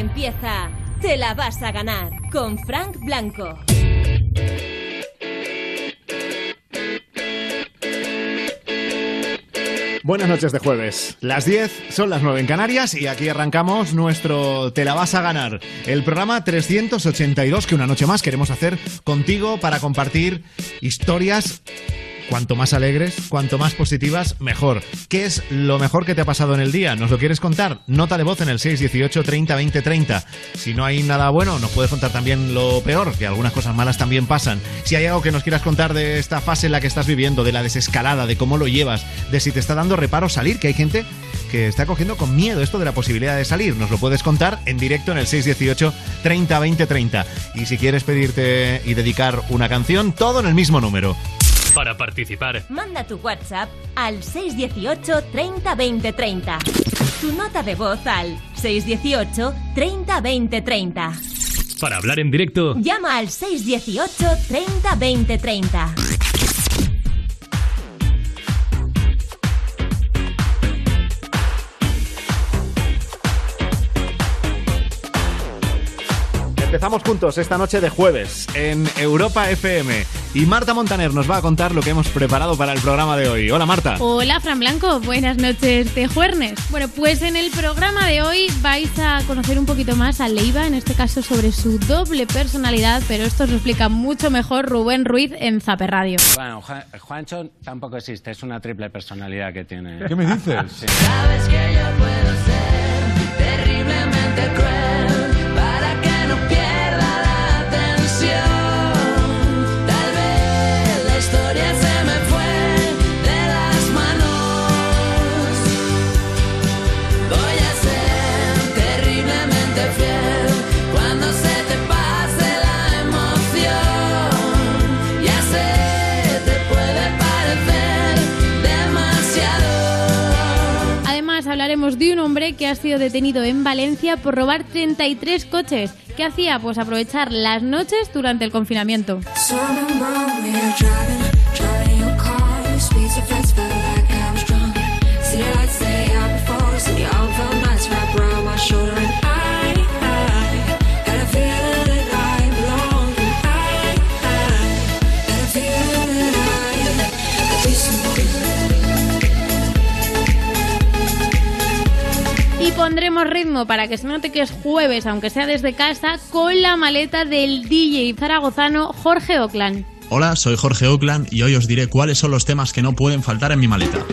empieza Te la vas a ganar con Frank Blanco. Buenas noches de jueves. Las 10 son las 9 en Canarias y aquí arrancamos nuestro Te la vas a ganar, el programa 382 que una noche más queremos hacer contigo para compartir historias Cuanto más alegres, cuanto más positivas, mejor. ¿Qué es lo mejor que te ha pasado en el día? ¿Nos lo quieres contar? Nota de voz en el 618 30 20 30. Si no hay nada bueno, nos puedes contar también lo peor, que algunas cosas malas también pasan. Si hay algo que nos quieras contar de esta fase en la que estás viviendo, de la desescalada, de cómo lo llevas, de si te está dando reparo salir, que hay gente que está cogiendo con miedo esto de la posibilidad de salir. Nos lo puedes contar en directo en el 618 30 20 30. Y si quieres pedirte y dedicar una canción, todo en el mismo número. Para participar, Manda tu WhatsApp al 618 30 20 30. Tu nota de voz al 618 30 20 30. para hablar en directo, Llama al 618 30 20 30. Empezamos juntos esta noche de jueves en Europa FM y Marta Montaner nos va a contar lo que hemos preparado para el programa de hoy. Hola Marta. Hola Fran Blanco, buenas noches de Juernes. Bueno, pues en el programa de hoy vais a conocer un poquito más a Leiva, en este caso sobre su doble personalidad, pero esto os lo explica mucho mejor Rubén Ruiz en Zape Radio. Bueno, Juan- Juancho tampoco existe, es una triple personalidad que tiene. ¿Qué me dices? Sí. Sabes que yo puedo ser terriblemente cruel De un hombre que ha sido detenido en Valencia por robar 33 coches. ¿Qué hacía? Pues aprovechar las noches durante el confinamiento. Pondremos ritmo para que se note que es jueves, aunque sea desde casa, con la maleta del DJ zaragozano Jorge Oclan. Hola, soy Jorge Oakland y hoy os diré cuáles son los temas que no pueden faltar en mi maleta.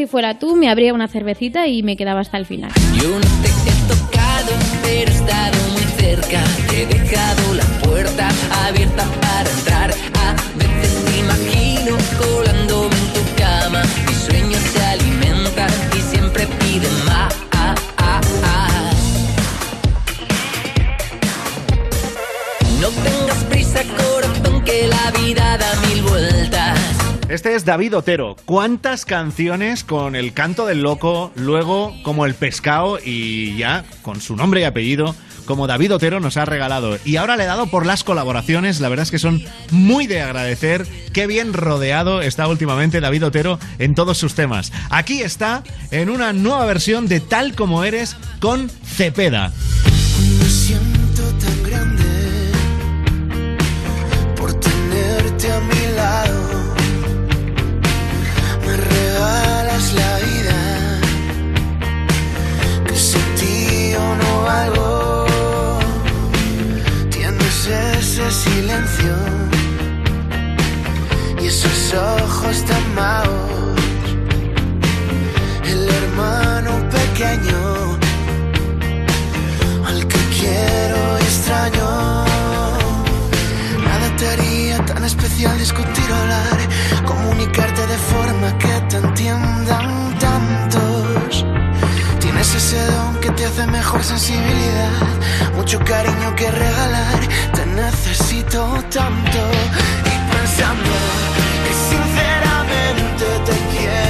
Si fuera tú me abría una cervecita y me quedaba hasta el final. Yo no te he tocado, pero he estado muy cerca. Te he dejado la puerta abierta para entrar. A veces te imagino colándome en tu cama. Mis sueños se alimentan y siempre piden más. No tengas prisa, corazón, que la vida da vueltas. Este es David Otero. ¿Cuántas canciones con el canto del loco, luego como el pescado y ya con su nombre y apellido, como David Otero nos ha regalado? Y ahora le he dado por las colaboraciones, la verdad es que son muy de agradecer. Qué bien rodeado está últimamente David Otero en todos sus temas. Aquí está en una nueva versión de Tal como eres con Cepeda. Me siento tan grande por tenerte a mi lado. Regalas la vida, que sin ti yo no valgo. Tienes ese silencio y esos ojos tan magos. El hermano pequeño al que quiero y extraño. Nada te haría tan especial discutir o hablar, comunicarte de forma que te entiendan tantos. Tienes ese don que te hace mejor sensibilidad, mucho cariño que regalar, te necesito tanto. Y pensando que sinceramente te quiero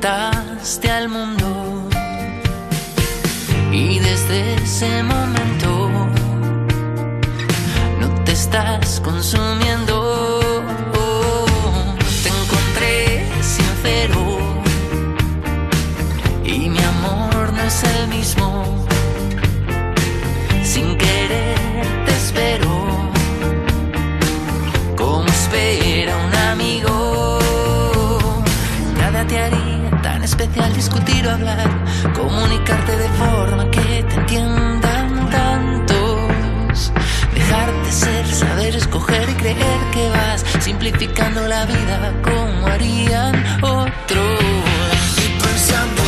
contaste al mundo. Y desde ese momento no te estás consumiendo. Te encontré sincero y mi amor no es el mismo. Sin querer te espero como espero. especial discutir o hablar, comunicarte de forma que te entiendan tantos, dejarte ser, saber escoger y creer que vas simplificando la vida como harían otros. Y pensando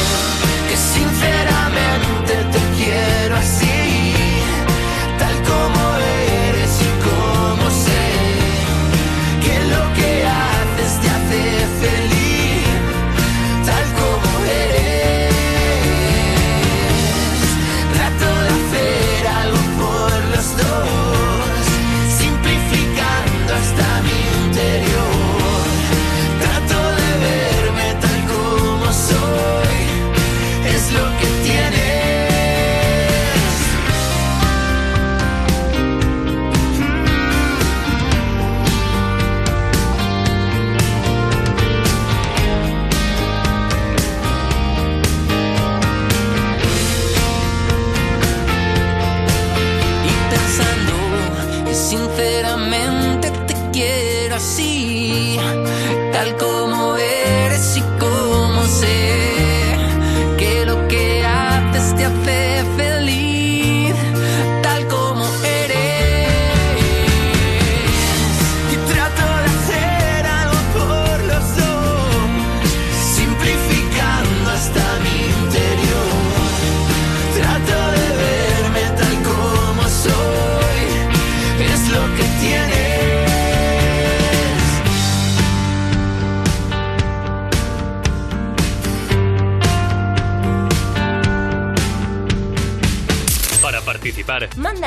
así, tal como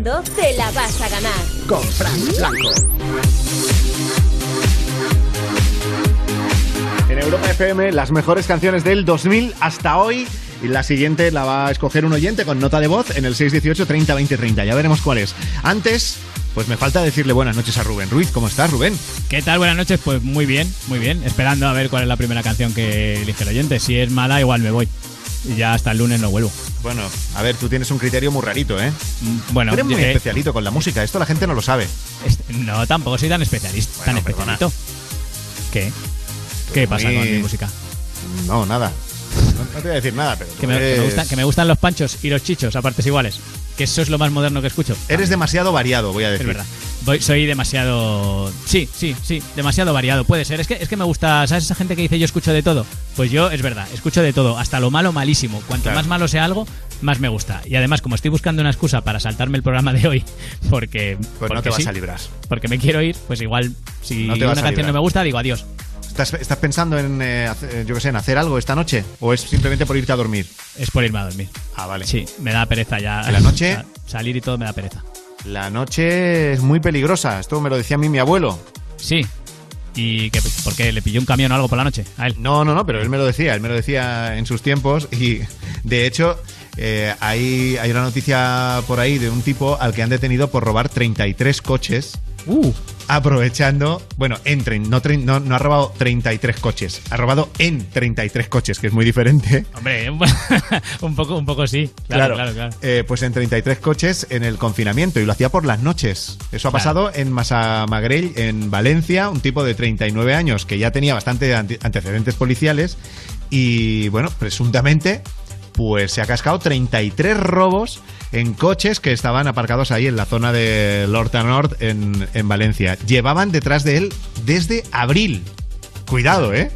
Escuchando Te la vas a ganar. Con Frank Blanco. En Europa FM, las mejores canciones del 2000 hasta hoy. Y la siguiente la va a escoger un oyente con nota de voz en el 618 30 20 30. Ya veremos cuál es. Antes, pues me falta decirle buenas noches a Rubén Ruiz. ¿Cómo estás, Rubén? ¿Qué tal? Buenas noches. Pues muy bien, muy bien. Esperando a ver cuál es la primera canción que elige el oyente. Si es mala, igual me voy. Y ya hasta el lunes no vuelvo. Bueno, a ver, tú tienes un criterio muy rarito, ¿eh? Bueno, Tú eres muy eh, especialito con la música. Esto la gente no lo sabe. este- no, tampoco soy tan especialista. tan perdona. especialito. ¿Qué? ¿Qué pasa con mi música? No, nada. No, no te voy a decir nada, pero. tú Que me, que me eres- gustan, que me gustan los panchos y los chichos a partes iguales. Que eso es lo más moderno que escucho. Eres demasiado variado, voy a Es decir. verdad. Voy- soy demasiado. Sí, sí, sí. Demasiado variado. Puede ser. Es que, es que me gusta. ¿Sabes esa gente que dice yo escucho de todo? Pues yo, es verdad, escucho de todo. Hasta lo malo, malísimo. Cuanto Claro. más malo sea algo, más me gusta. Y además, como estoy buscando una excusa para saltarme el programa de hoy, porque. Pues no porque te vas a librar. Porque me quiero ir, pues igual, si No una canción no me gusta, digo adiós. ¿Estás, estás pensando en, eh, hacer- yo qué sé, en hacer algo esta noche? ¿O es simplemente por irte a dormir? Es por irme a dormir. Ah, vale. Sí, me da pereza ya. ¿En la noche? Sa- Salir y todo me da pereza. La noche es muy peligrosa. Esto me lo decía a mí mi abuelo. Sí. ¿Y que, por qué? ¿Le pilló un camión o algo por la noche? A él. No, no, no, pero él me lo decía. Él me lo decía en sus tiempos. Y de hecho, eh, hay, hay una noticia por ahí de un tipo al que han detenido por robar 33 coches. Uh. Aprovechando, bueno, en trein- no, no, no ha robado 33 coches, ha robado en 33 coches, que es muy diferente. Hombre, un poco, un poco sí. Claro, claro, claro. Eh, pues en 33 coches en el confinamiento y lo hacía por las noches. Eso ha Claro. pasado en Masamagrell, en Valencia, un tipo de 39 años que ya tenía bastante ante- antecedentes policiales y, bueno, presuntamente, pues se ha cascado 33 robos en coches que estaban aparcados ahí en la zona de Lorta Nord en, en Valencia. Llevaban detrás de él desde abril. Cuidado, ¿eh?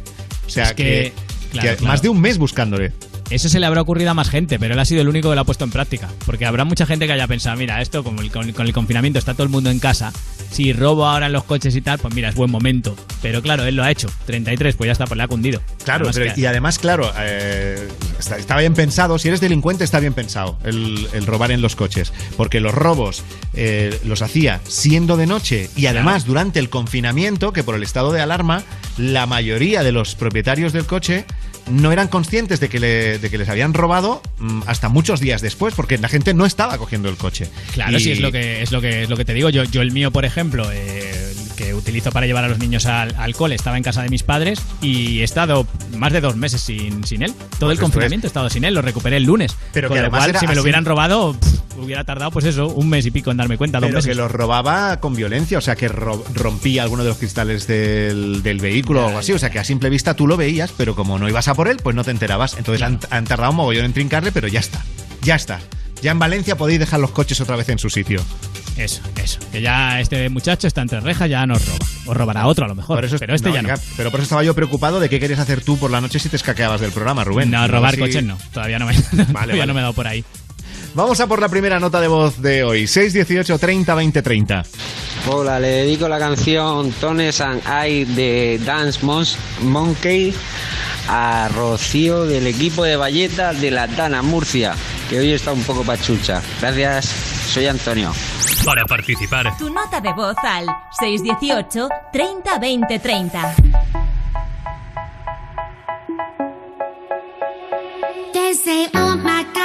O sea, Es que- que, claro, que claro. más de un mes buscándole. Eso se le habrá ocurrido a más gente, pero él ha sido el único que lo ha puesto en práctica. Porque habrá mucha gente que haya pensado, mira, esto como el- con, con el confinamiento está todo el mundo en casa, si robo ahora en los coches y tal, pues mira, es buen momento. Pero claro, él lo ha hecho. 33, pues ya está, pues le ha cundido. Claro, Además pero- que- y además, claro, eh, está, está bien pensado. Si eres delincuente, está bien pensado el, el robar en los coches. Porque los robos eh, los hacía siendo de noche y además durante el confinamiento, que por el estado de alarma, la mayoría de los propietarios del coche no eran conscientes de que, le- de que les habían robado mm, hasta muchos días después, porque la gente no estaba cogiendo el coche. Claro, Y- sí, es lo que es lo que es lo que te digo. Yo, yo el mío, por ejemplo, eh, que utilizo para llevar a los niños al, al cole, estaba en casa de mis padres y he estado más de dos meses sin, sin él. Todo el Pues esto confinamiento he estado sin él, lo recuperé el lunes. Pero Con que lo además cual, era si me lo hubieran robado, pff, hubiera tardado, pues eso, un mes y pico en darme cuenta, dos Pero meses. que los robaba con violencia, o sea, que ro- rompía alguno de los cristales del, del vehículo o algo así. O sea, que a simple vista tú lo veías, pero como no ibas a por él, pues no te enterabas. Entonces han, han tardado un mogollón en trincarle, pero ya está. Ya está. Ya en Valencia podéis dejar los coches otra vez en su sitio. Eso, eso. Que ya este muchacho está entre rejas, ya nos roba. O robará otro a lo mejor. Eso, pero este no, ya no. Pero por eso estaba yo preocupado de qué querías hacer tú por la noche si te escaqueabas del programa, Rubén. No, robar si- coches no. Todavía no me, todavía vale. no me he dado por ahí. Vamos a por la primera nota de voz de hoy, 618 30 20 30. Hola, le dedico la canción Tones and I de Dance Monkey a Rocío del equipo de Valleta de la Dana Murcia, que hoy está un poco pachucha. Gracias, soy Antonio. Para participar. Tu nota de voz al 618 30 20 30. They.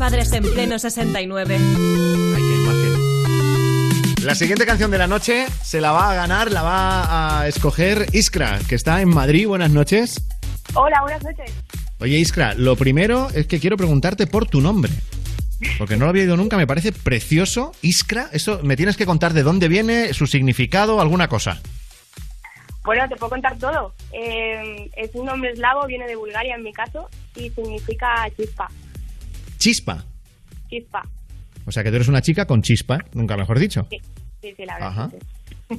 Padres en pleno 69. La siguiente canción de la noche se la va a ganar, la va a escoger Iskra, que está en Madrid. Buenas noches. Hola, buenas noches. Oye, Iskra, lo primero es que quiero preguntarte por tu nombre. Porque no lo había oído nunca, me parece precioso. Iskra, eso me tienes que contar de dónde viene, su significado, alguna cosa. Bueno, te puedo contar todo. Eh, es un nombre eslavo, viene de Bulgaria en mi caso, y significa chispa. Chispa. Chispa. O sea que tú eres una chica con chispa, nunca mejor dicho. Sí, sí, sí la verdad. Ajá.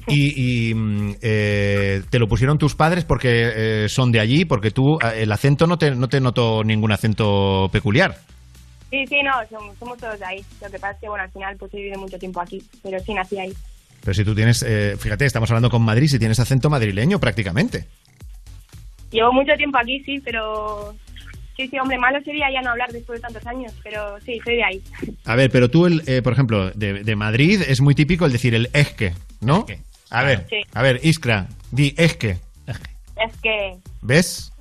Y, y, mm, eh, te lo pusieron tus padres porque eh, son de allí, porque tú eh, el acento no te, no te noto ningún acento peculiar. Sí, sí, no, somos, somos todos de ahí. Lo que pasa es que, bueno, al final pues he vivido mucho tiempo aquí, pero sí nací ahí. Pero si tú tienes, eh, fíjate, estamos hablando con Madrid, si tienes acento madrileño prácticamente. Llevo mucho tiempo aquí, sí, pero... Sí, sí, hombre, malo sería ya no hablar después de tantos años, pero sí, soy de ahí. A ver, pero tú, el, eh, por ejemplo, de, de Madrid es muy típico el decir el esque, ¿no? A ver, Sí. a ver, Iskra, di esque. Es que... ¿Ves?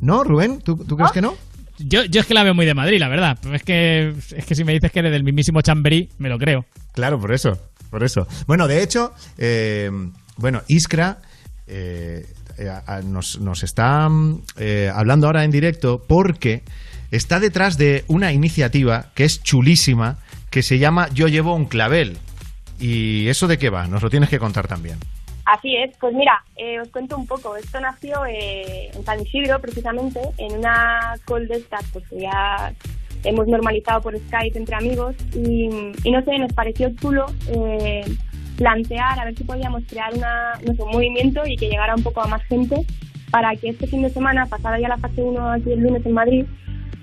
¿No, Rubén? ¿Tú, tú crees que no? Yo, yo es que la veo muy de Madrid, la verdad. Pero es que, es que si me dices que eres del mismísimo Chamberí, me lo creo. Claro, por eso, por eso. Bueno, de hecho, eh, bueno, Iskra eh, eh, nos, nos está mm, eh, hablando ahora en directo porque está detrás de una iniciativa que es chulísima, que se llama Yo llevo un clavel. ¿Y eso de qué va? Nos lo tienes que contar también. Así es, pues mira, eh, os cuento un poco. Esto nació en San Isidro, precisamente, en una call de estas, pues ya hemos normalizado por Skype entre amigos. Y, no sé, nos pareció chulo plantear a ver si podíamos crear una, no sé, un movimiento y que llegara un poco a más gente para que este fin de semana, pasada ya la fase 1 aquí el lunes en Madrid,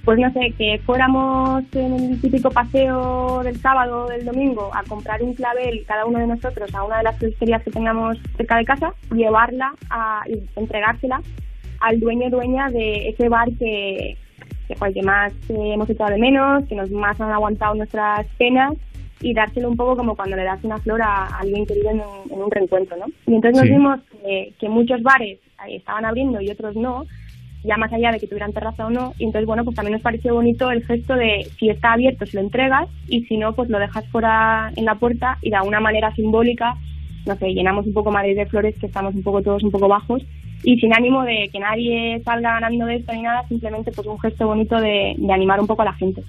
pues no sé, que fuéramos en el típico paseo del sábado o del domingo a comprar un clavel cada uno de nosotros a una de las floristerías que tengamos cerca de casa, llevarla a, y entregársela al dueño o dueña de ese bar que, que, que más eh, hemos echado de menos, que nos más han aguantado nuestras penas y dárselo un poco como cuando le das una flor a alguien querido en un, en un reencuentro, ¿no? Y entonces nos vimos que, que muchos bares eh, estaban abriendo y otros no, ya más allá de que tuvieran terraza o no, y entonces, bueno, pues también nos pareció bonito el gesto de si está abierto, se lo entregas, y si no, pues lo dejas fuera en la puerta y de alguna manera simbólica, no sé, llenamos un poco Madrid de flores, que estamos un poco todos un poco bajos, y sin ánimo de que nadie salga ganando de esto ni nada, simplemente pues un gesto bonito de, de animar un poco a la gente.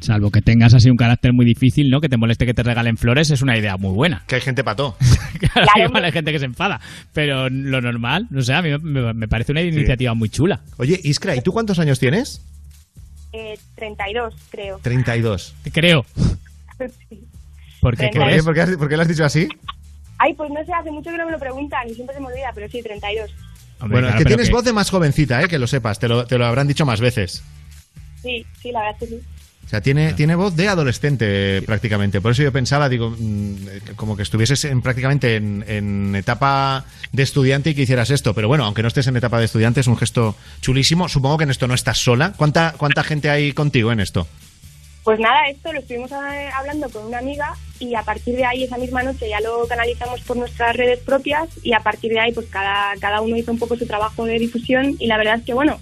Salvo que tengas así un carácter muy difícil, ¿no? Que te moleste que te regalen flores, es una idea muy buena. Que hay gente pató. claro, igual hay gente que se enfada. Pero lo normal, no sé, a mí me, me parece una iniciativa muy chula. Oye, Iskra, ¿y tú cuántos años tienes? Eh, 32, creo. 32. Creo. Sí. ¿Por qué Treinta y ¿Por qué, ¿Por qué has- por qué lo has dicho así? Ay, pues no sé, hace mucho que no me lo preguntan y siempre se me olvida, pero sí, 32. bueno, es que tienes voz de más jovencita, ¿eh? que lo sepas, te lo, te lo habrán dicho más veces. Sí, sí, la verdad es que sí. Sea, tiene, tiene voz de adolescente prácticamente. Por eso yo pensaba, digo, mm, como que estuvieses en, prácticamente en, en etapa de estudiante y que hicieras esto. Pero bueno, aunque no estés en etapa de estudiante, es un gesto chulísimo. Supongo que en esto no estás sola. ¿Cuánta, cuánta gente hay contigo en esto? Pues nada, esto lo estuvimos eh, hablando con una amiga y a partir de ahí, esa misma noche, ya lo canalizamos por nuestras redes propias y a partir de ahí, pues cada, cada uno hizo un poco su trabajo de difusión y la verdad es que, bueno,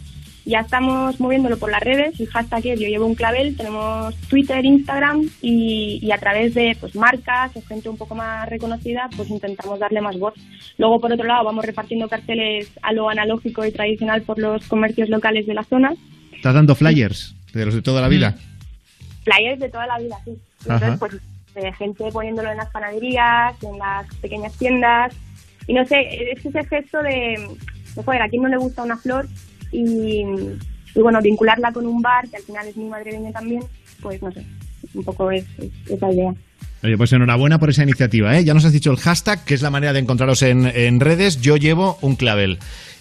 ya estamos moviéndolo por las redes, el hashtag es yo llevo un clavel, tenemos Twitter, Instagram y, y a través de pues marcas o gente un poco más reconocida, pues intentamos darle más voz. Luego, por otro lado, vamos repartiendo carteles a lo analógico y tradicional por los comercios locales de la zona. ¿Estás dando flyers de los de toda la vida? Flyers de toda la vida, sí. Ajá. Entonces, pues de gente poniéndolo en las panaderías, en las pequeñas tiendas. Y no sé, es ese gesto de, de joder, a quién no le gusta una flor y, y bueno, vincularla con un bar, que al final es muy madrileño también, pues no sé, un poco es, es esa idea. Oye, pues enhorabuena por esa iniciativa, ¿eh? Ya nos has dicho el hashtag, que es la manera de encontraros en, en redes. Yo llevo un clavel.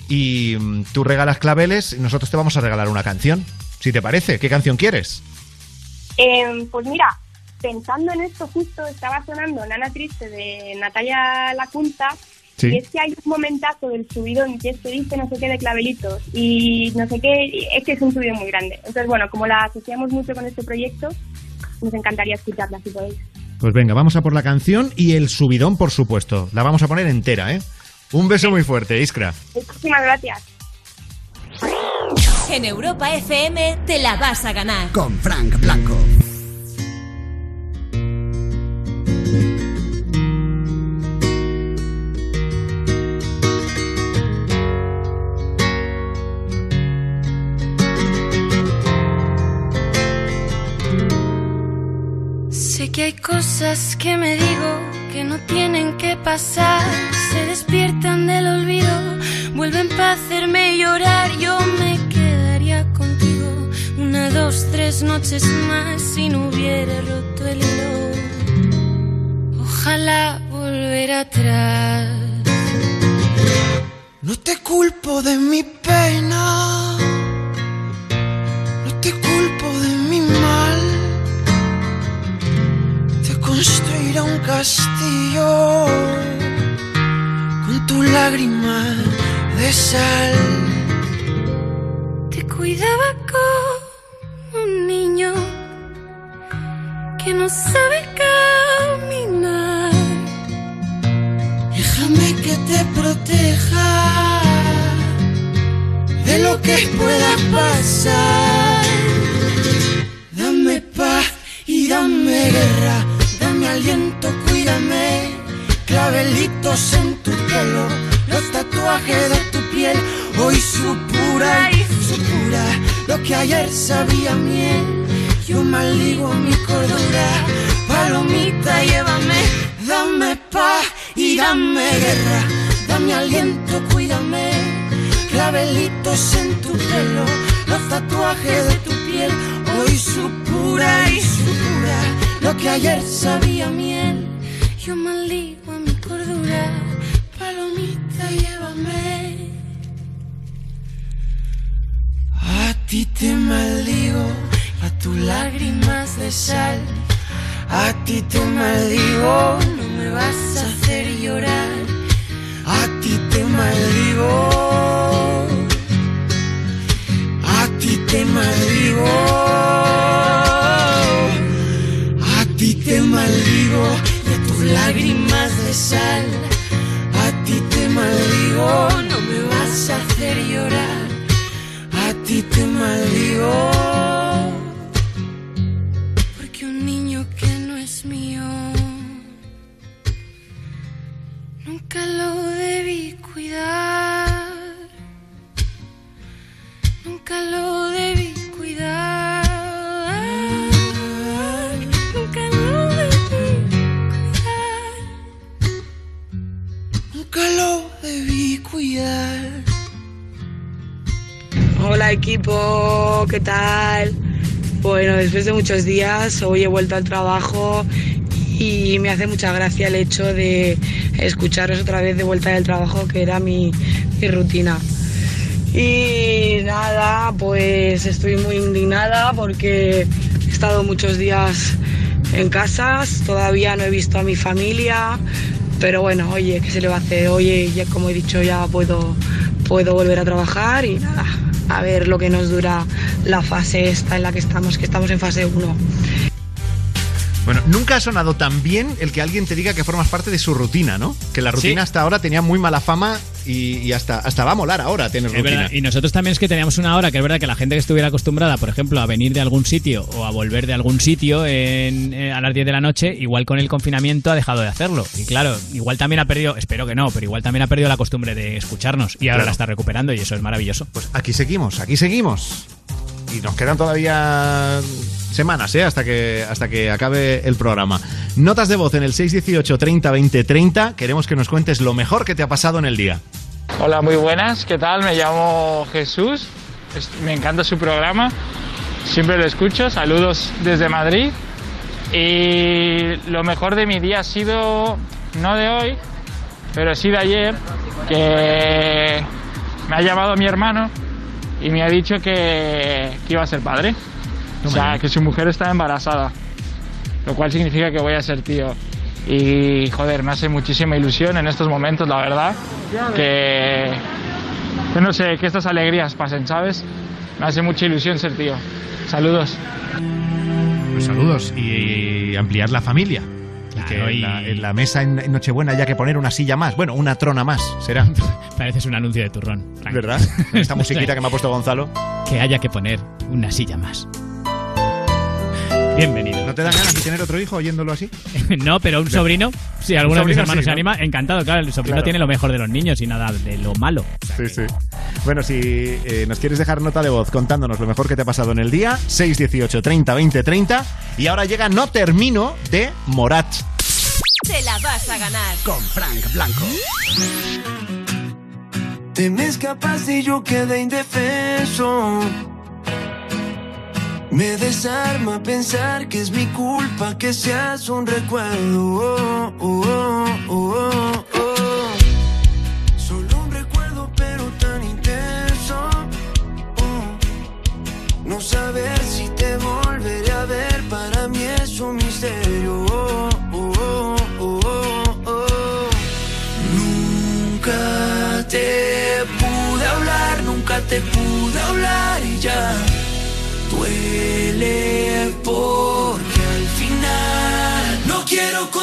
Y mm, tú regalas claveles y nosotros te vamos a regalar una canción. Si te parece, ¿qué canción quieres? Eh, pues mira, pensando en esto justo estaba sonando Nana Triste de Natalia Lacunta Sí. y es que hay un momentazo del subidón que es que dice no sé qué de clavelitos y no sé qué, es que es un subidón muy grande. Entonces bueno, como la asociamos mucho con este proyecto, nos encantaría escucharla si podéis. Pues venga, vamos a por la canción y el subidón, por supuesto. La vamos a poner entera, ¿eh? Un beso muy fuerte, Iskra. Muchísimas gracias. En Europa FM te la vas a ganar. Con Frank Blanco. Que hay cosas que me digo que no tienen que pasar. Se despiertan del olvido, vuelven para hacerme llorar. Yo me quedaría contigo una, dos, tres noches más si no hubiera roto el hilo. Ojalá volver atrás. No te culpo de mi pena, no te culpo de mi construiré un castillo con tu lágrima de sal. Te cuidaba como un niño que no sabe caminar. Déjame que te proteja de lo que pueda pasar. Dame paz y dame guerra, aliento, cuídame. Clavelitos en tu pelo, los tatuajes de tu piel. Hoy supura y supura lo que ayer sabía miel. Yo maldigo mi cordura, palomita, llévame, dame paz y dame guerra, dame aliento, cuídame. Clavelitos en tu pelo, los tatuajes de tu piel. Hoy supura y supura lo que ayer sabía miel. Yo maldigo a mi cordura, palomita, llévame. A ti te maldigo, a tus lágrimas de sal. A ti te maldigo, no me vas a hacer llorar. A ti te maldigo. A ti te maldigo. Maldigo y a tus lágrimas de sal. A ti te maldigo, no me vas a hacer llorar. A ti te maldigo. Porque un niño que no es mío nunca lo debí cuidar. Nunca lo Equipo, ¿qué tal? Bueno, después de muchos días hoy he vuelto al trabajo y me hace mucha gracia el hecho de escucharos otra vez de vuelta del trabajo que era mi, mi rutina. Y nada, pues estoy muy indignada porque estado muchos días en casas, todavía no he visto a mi familia, pero bueno, oye, ¿qué se le va a hacer? Oye, ya como he dicho, ya puedo, puedo volver a trabajar y nada, a ver lo que nos dura la fase esta en la que estamos, que estamos en fase 1. Bueno, nunca ha sonado tan bien el que alguien te diga que formas parte de su rutina, ¿no? Que la rutina hasta ahora tenía muy mala fama y, y hasta, hasta va a molar ahora tener Es rutina. verdad, Y nosotros también es que teníamos una hora que es verdad que la gente que estuviera acostumbrada, por ejemplo, a venir de algún sitio o a volver de algún sitio en- eh, a las 10 de la noche, igual con el confinamiento ha dejado de hacerlo. Y claro, igual también ha perdido, espero que no, pero igual también ha perdido la costumbre de escucharnos y ahora Claro. la está recuperando y eso es maravilloso. Pues aquí seguimos, aquí seguimos. Y nos quedan todavía semanas, ¿eh? Hasta que, hasta que acabe el programa. Notas de voz en el 618 30 20 30. Queremos que nos cuentes lo mejor que te ha pasado en el día. Hola, muy buenas, ¿qué tal? Me llamo Jesús, Es- me encanta su programa, siempre lo escucho, saludos desde Madrid. Y lo mejor de mi día ha sido, no de hoy, pero sí de ayer, que me ha llamado mi hermano y me ha dicho que iba a ser padre. O sea, que su mujer está embarazada, lo cual significa que voy a ser tío. Y joder, me hace muchísima ilusión en estos momentos, la verdad, que, que no sé, que estas alegrías pasen, ¿sabes? Me hace mucha ilusión ser tío. Saludos. Pues saludos y, ampliar la familia. Y que en, la, en la mesa en, en Nochebuena haya que poner una silla más. Bueno, una trona más, será. Pareces un anuncio de turrón. Frank. ¿Verdad? Esta musiquita que me ha puesto Gonzalo. Que haya que poner una silla más. Bienvenido. ¿No te dan ganas de tener otro hijo oyéndolo así? no, pero un sobrino, si alguno de mis hermanos sí, se ¿no? anima, encantado. Claro, el sobrino Claro. tiene lo mejor de los niños y nada de lo malo. Sí, sí. Bueno, si eh, nos quieres dejar nota de voz contándonos lo mejor que te ha pasado en el día, 618 30 20 30. Y ahora llega No Termino de Morat. Te la vas a ganar. Con Frank Blanco. Te me escapaste y yo quedé indefenso. Me desarma pensar que es mi culpa que seas un recuerdo. Oh, oh, oh, oh, oh.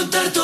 Contar todos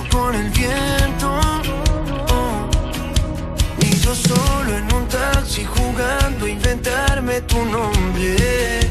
Con el viento, oh, ni yo solo en un taxi jugando inventarme tu nombre.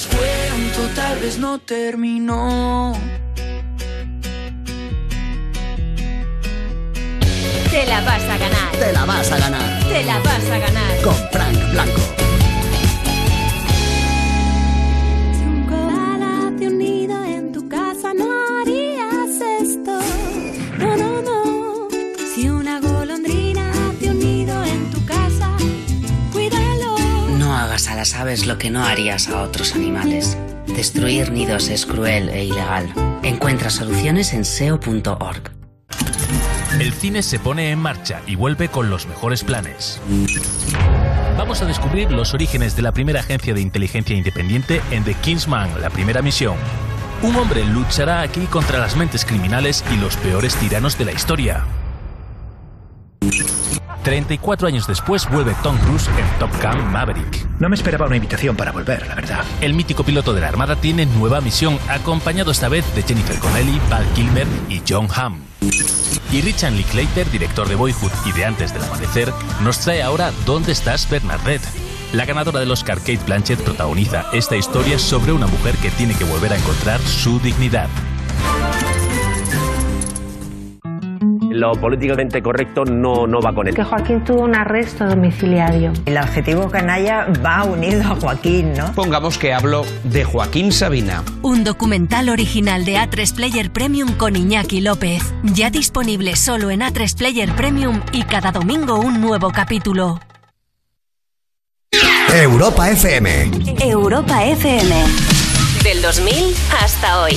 Las cuento tal vez no terminó. Te la vas a ganar. Te la vas a ganar. Te la vas a ganar. Con lo que no harías a otros animales. Destruir nidos es cruel e ilegal. Encuentra soluciones en seo.org. El cine se pone en marcha y vuelve con los mejores planes. Vamos a descubrir los orígenes de la primera agencia de inteligencia independiente en The Kingsman, la primera misión. Un hombre luchará aquí contra las mentes criminales y los peores tiranos de la historia. 34 años después vuelve Tom Cruise en Top Gun Maverick. No me esperaba una invitación para volver, la verdad. El mítico piloto de la Armada tiene nueva misión, acompañado esta vez de Jennifer Connelly, Val Kilmer y John Hamm. Y Richard Linklater, director de Boyhood y de Antes del Amanecer, nos trae ahora ¿Dónde estás, Bernadette? La ganadora del Oscar Kate Blanchett protagoniza esta historia sobre una mujer que tiene que volver a encontrar su dignidad. Lo políticamente correcto no, no va con él. Que Joaquín tuvo un arresto domiciliario. El adjetivo canalla va unido a Joaquín, ¿no? Pongamos que hablo de Joaquín Sabina. Un documental original de A3 Player Premium con Iñaki López. Ya disponible solo en A3 Player Premium y cada domingo un nuevo capítulo. Europa FM. Europa FM. Del 2000 hasta hoy.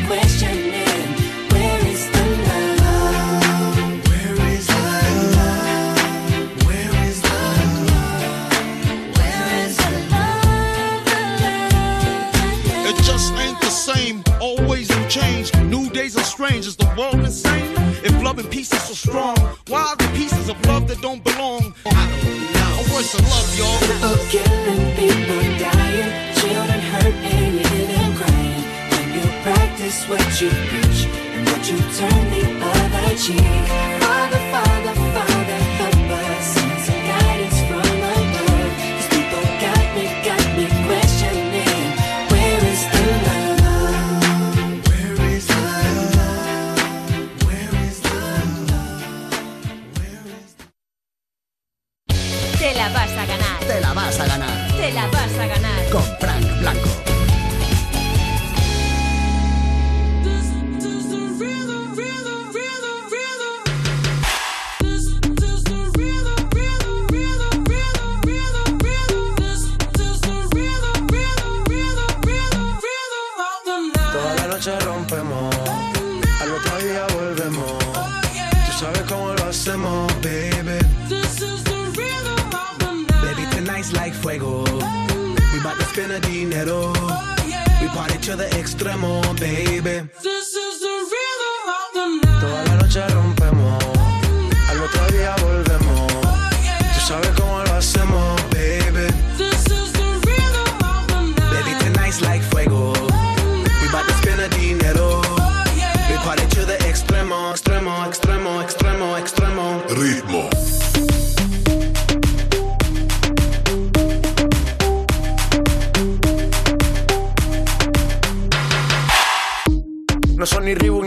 same. Always new change. New days are strange. Is the world insane? If love and peace is so strong, why are the pieces of love that don't belong? I don't know. A voice of love, y'all. People killing, people dying, children hurt and them crying. When you practice what you preach and would you turn the other cheek? Father, Father, Father, Te la vas a ganar. Te la vas a ganar. Te la vas a ganar. Con Frank Blanco. Spend dinero. We party to the extremo, baby.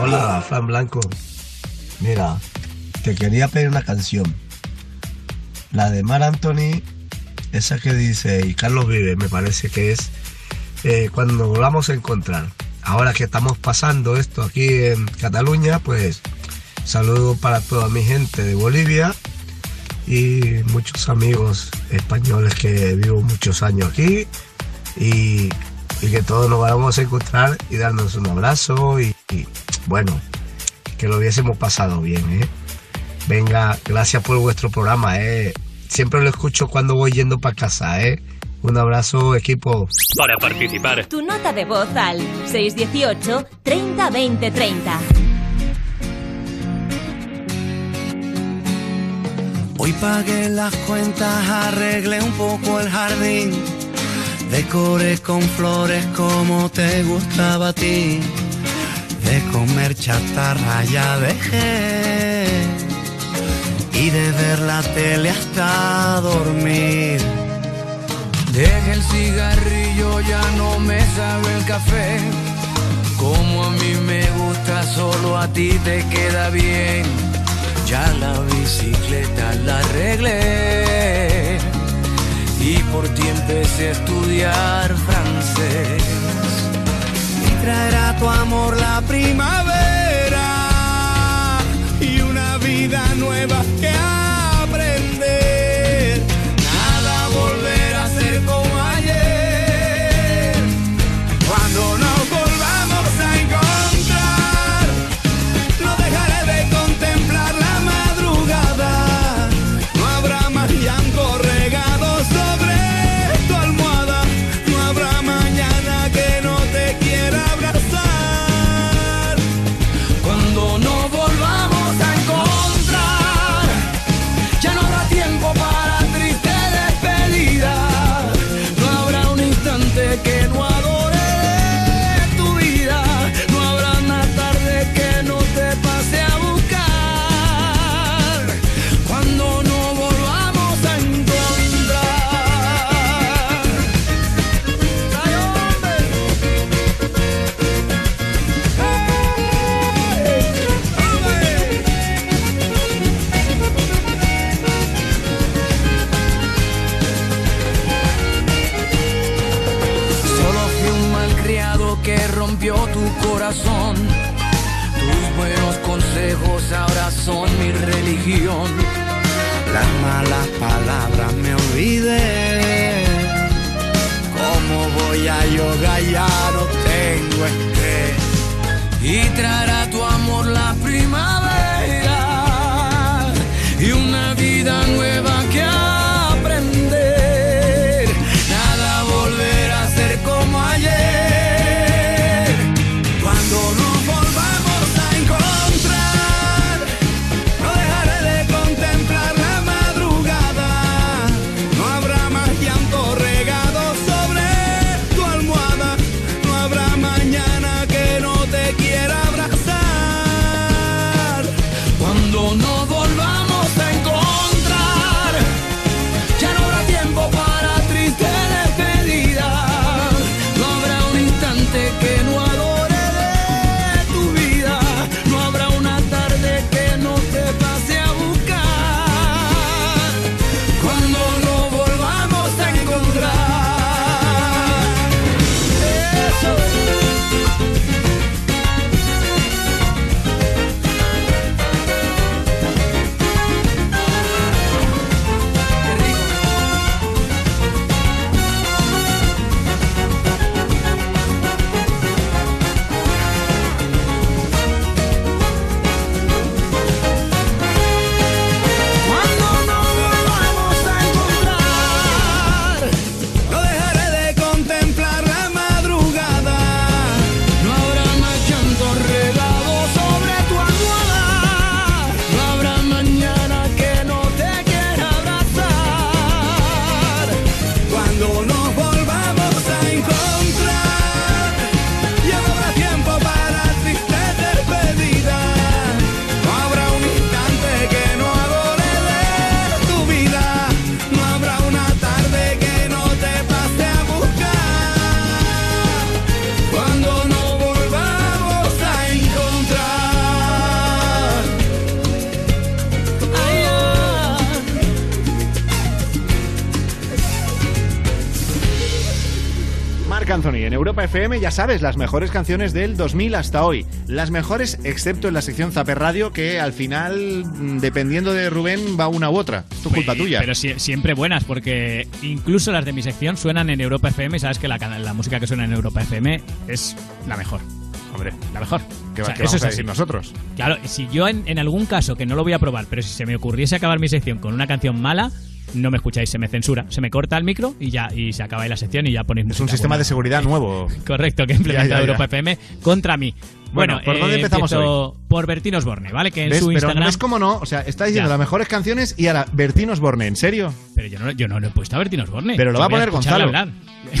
Hola, Fran Blanco. Mira, te quería pedir una canción. La de Mar Anthony, esa que dice, y Carlos Vive, me parece que es eh, cuando nos volvamos a encontrar. Ahora que estamos pasando esto aquí en Cataluña, pues saludo para toda mi gente de Bolivia y muchos amigos españoles que vivo muchos años aquí y, y que todos nos vamos a encontrar y darnos un abrazo y, y, bueno, que lo hubiésemos pasado bien, ¿eh? Venga, gracias por vuestro programa, ¿eh? Siempre lo escucho cuando voy yendo para casa, ¿eh? Un abrazo, equipo. Para participar, Tu nota de voz al 618 30 20 30. Hoy pagué las cuentas, arreglé un poco el jardín, decoré con flores como te gustaba a ti, de comer chatarra ya dejé y de ver la tele hasta dormir. Deja el cigarrillo, ya no me sabe el café. Como a mí me gusta, solo a ti te queda bien. Ya la bicicleta la arreglé. Y por ti empecé a estudiar francés. Y traerá tu amor la primavera y una vida nueva que aprender. Religión. Las malas palabras me olvidé. ¿Cómo voy a yoga? Ya no tengo estrés. Y traerá FM, ya sabes, las mejores canciones del 2000 hasta hoy. Las mejores, excepto en la sección Zaper Radio, que al final, mm, dependiendo de Rubén, va una u otra. Es culpa tuya. Pero sie- siempre buenas, porque incluso las de mi sección suenan en Europa FM sabes que la, la música que suena en Europa FM es la mejor. Hombre, la mejor. ¿Qué, O sea, qué eso vamos es a así. decir nosotros? Claro, si yo en, en algún caso, que no lo voy a probar, pero si se me ocurriese acabar mi sección con una canción mala, no me escucháis, se me censura. Se me corta el micro y ya y se acaba ahí la sección y ya ponéis Es un sistema de seguridad nuevo. Correcto, que implementa Ya, ya, ya. Europa FM contra mí. Bueno, Bueno, ¿por dónde eh, empezamos empiezo Por Bertín Osborne, ¿vale? Que en ¿Ves? su Pero Instagram... ¿ves cómo no? O sea, está diciendo Ya. las mejores canciones y ahora Bertín Osborne, ¿en serio? Pero yo no, yo no lo he puesto a Bertín Osborne. Pero lo va a poner Gonzalo. hablar.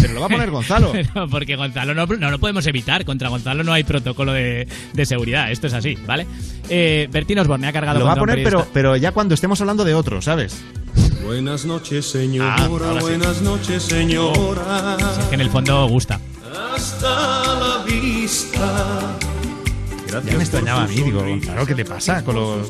Pero lo va a poner Gonzalo. Pero porque Gonzalo no, no lo podemos evitar. Contra Gonzalo no hay protocolo de, de seguridad. Esto es así, ¿vale? Eh, Bertín Osborne ha cargado Lo va a poner, pero, pero ya cuando estemos hablando de otro, ¿sabes? Buenas noches, señora. Ah, sí. Buenas noches, señora. Es que en el fondo gusta. Hasta la vista. Ya me extrañaba a mí, digo, Gonzalo, ¿qué te pasa con lo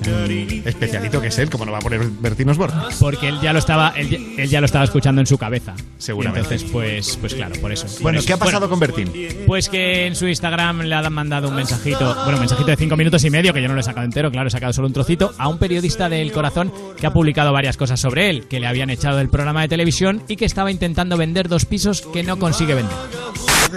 especialito que es él? ¿Cómo no va a poner Bertín Osborne? Porque él ya lo estaba, él, ya- él ya lo estaba escuchando en su cabeza. Seguramente. Entonces, pues, pues claro, por eso. Bueno, Por ¿qué ha pasado Bueno, con Bertín? Pues que en su Instagram le han mandado un mensajito, bueno, un mensajito de cinco minutos y medio, que yo no lo he sacado entero, claro, he sacado solo un trocito, a un periodista del corazón que ha publicado varias cosas sobre él, que le habían echado del programa de televisión y que estaba intentando vender dos pisos que no consigue vender.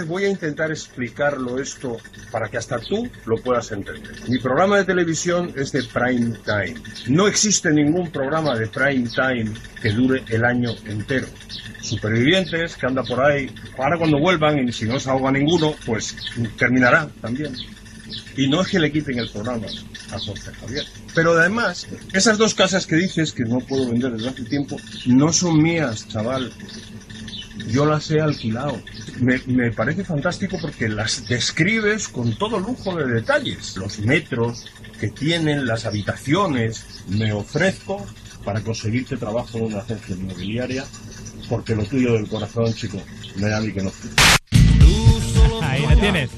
Voy a intentar explicarlo esto para que hasta tú lo puedas entender. Mi programa de televisión es de prime time. No existe ningún programa de prime time que dure el año entero. Supervivientes que anda por ahí, ahora cuando vuelvan y si no se ahoga ninguno, pues terminará también. Y no es que le quiten el programa a Jorge Javier. Pero además, esas dos casas que dices que no puedo vender desde hace tiempo, no son mías, chaval. Yo las he alquilado. Me, me parece fantástico porque las describes con todo lujo de detalles. Los metros que tienen, las habitaciones. Me ofrezco para conseguirte trabajo en una agencia inmobiliaria porque lo tuyo del corazón, chico, me da a mí que no. Ahí lo tienes.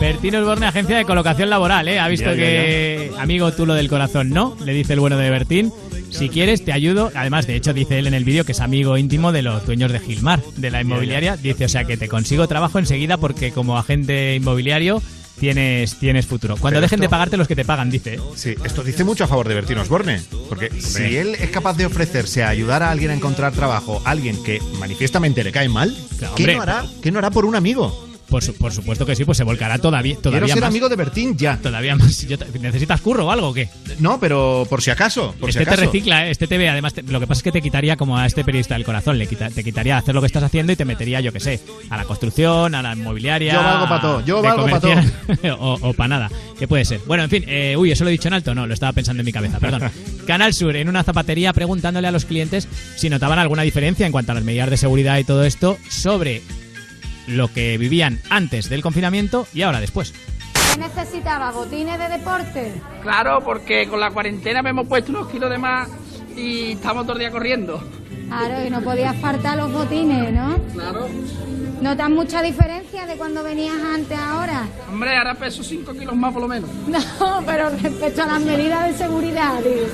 Bertino Osborne, agencia de colocación laboral, ¿eh? Ha visto Ya, ya, que amigo tú lo del corazón, ¿no? Le dice el bueno de Bertín. Si quieres, te ayudo. Además, de hecho, dice él en el vídeo que es amigo íntimo de los dueños de Gilmar, de la inmobiliaria. Dice, o sea, que te consigo trabajo enseguida porque como agente inmobiliario tienes, tienes futuro. Cuando Pero dejen de pagarte los que te pagan, dice. Sí, esto dice mucho a favor de Bertino Osborne. Porque si él es capaz de ofrecerse a ayudar a alguien a encontrar trabajo, alguien que manifiestamente le cae mal, ¿qué, no hará, ¿qué no hará por un amigo? Por, su- por supuesto que sí, pues se volcará todavía, todavía Quiero ser más. amigo de Bertín ya. Todavía más. Yo ¿Necesitas curro o algo o qué? No, pero por si acaso. Por este si acaso. te recicla, ¿eh? este te ve. Además, te- lo que pasa es que te quitaría, como a este periodista del corazón, le quita- te quitaría hacer lo que estás haciendo y te metería, yo que sé, a la construcción, a la inmobiliaria. Yo valgo pa' todo, yo valgo pa' comercial, o, para nada. ¿Qué puede ser? Bueno, en fin, eh, uy, eso lo he dicho en alto, no, lo estaba pensando en mi cabeza, perdón. Canal Sur, en una zapatería, preguntándole a los clientes si notaban alguna diferencia en cuanto a las medidas de seguridad y todo esto sobre lo que vivían antes del confinamiento y ahora después. ¿Qué necesitaba? ¿Botines de deporte? Claro, porque con la cuarentena me hemos puesto unos kilos de más y estamos todo el día corriendo. Claro, y no podías faltar los botines, ¿no? Claro. ¿Notas mucha diferencia de cuando venías antes a ahora? Hombre, ahora peso 5 kilos más por lo menos. No, pero respecto a las medidas de seguridad, digo.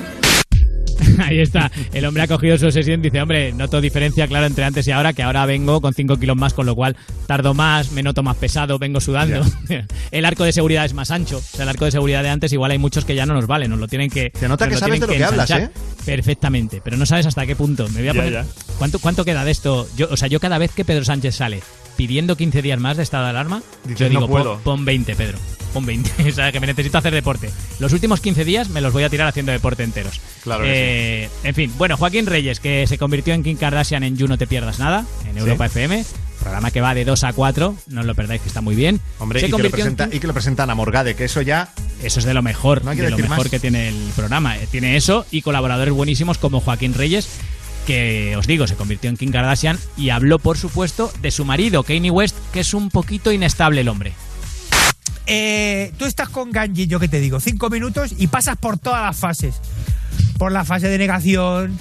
Ahí está. El hombre ha cogido su sesión y dice, hombre, noto diferencia, claro, entre antes y ahora, que ahora vengo con 5 kilos más, con lo cual tardo más, me noto más pesado, vengo sudando. el arco de seguridad es más ancho. O sea, el arco de seguridad de antes igual hay muchos que ya no nos vale, nos lo tienen que... Se nota que sabes de lo que hablas. ¿eh? Perfectamente, pero no sabes hasta qué punto. Me voy a poner... ¿Cuánto, ¿Cuánto queda de esto? Yo, o sea, yo cada vez que Pedro Sánchez sale pidiendo 15 días más de estado de alarma, yo digo, "No puedo". "Pon- pon 20, Pedro. Pon 20. o sea, que me necesito hacer deporte. Los últimos 15 días me los voy a tirar haciendo deporte enteros. Claro que Eh, En fin, bueno, Joaquín Reyes, que se convirtió en Kim Kardashian en You No Te Pierdas Nada, en Europa FM. Programa que va de 2 a 4, no os lo perdáis, que está muy bien. Hombre, se y que, en y que lo presentan a Morgade, que eso ya. eso es de lo mejor, No de lo mejor más. que tiene el programa. Eh, Tiene eso y colaboradores buenísimos como Joaquín Reyes, que os digo, se convirtió en Kim Kardashian y habló, por supuesto, de su marido, Kanye West, que es un poquito inestable el hombre. Eh, tú estás con Ganji, yo que te digo, cinco minutos y pasas por todas las fases. Por la fase de negación,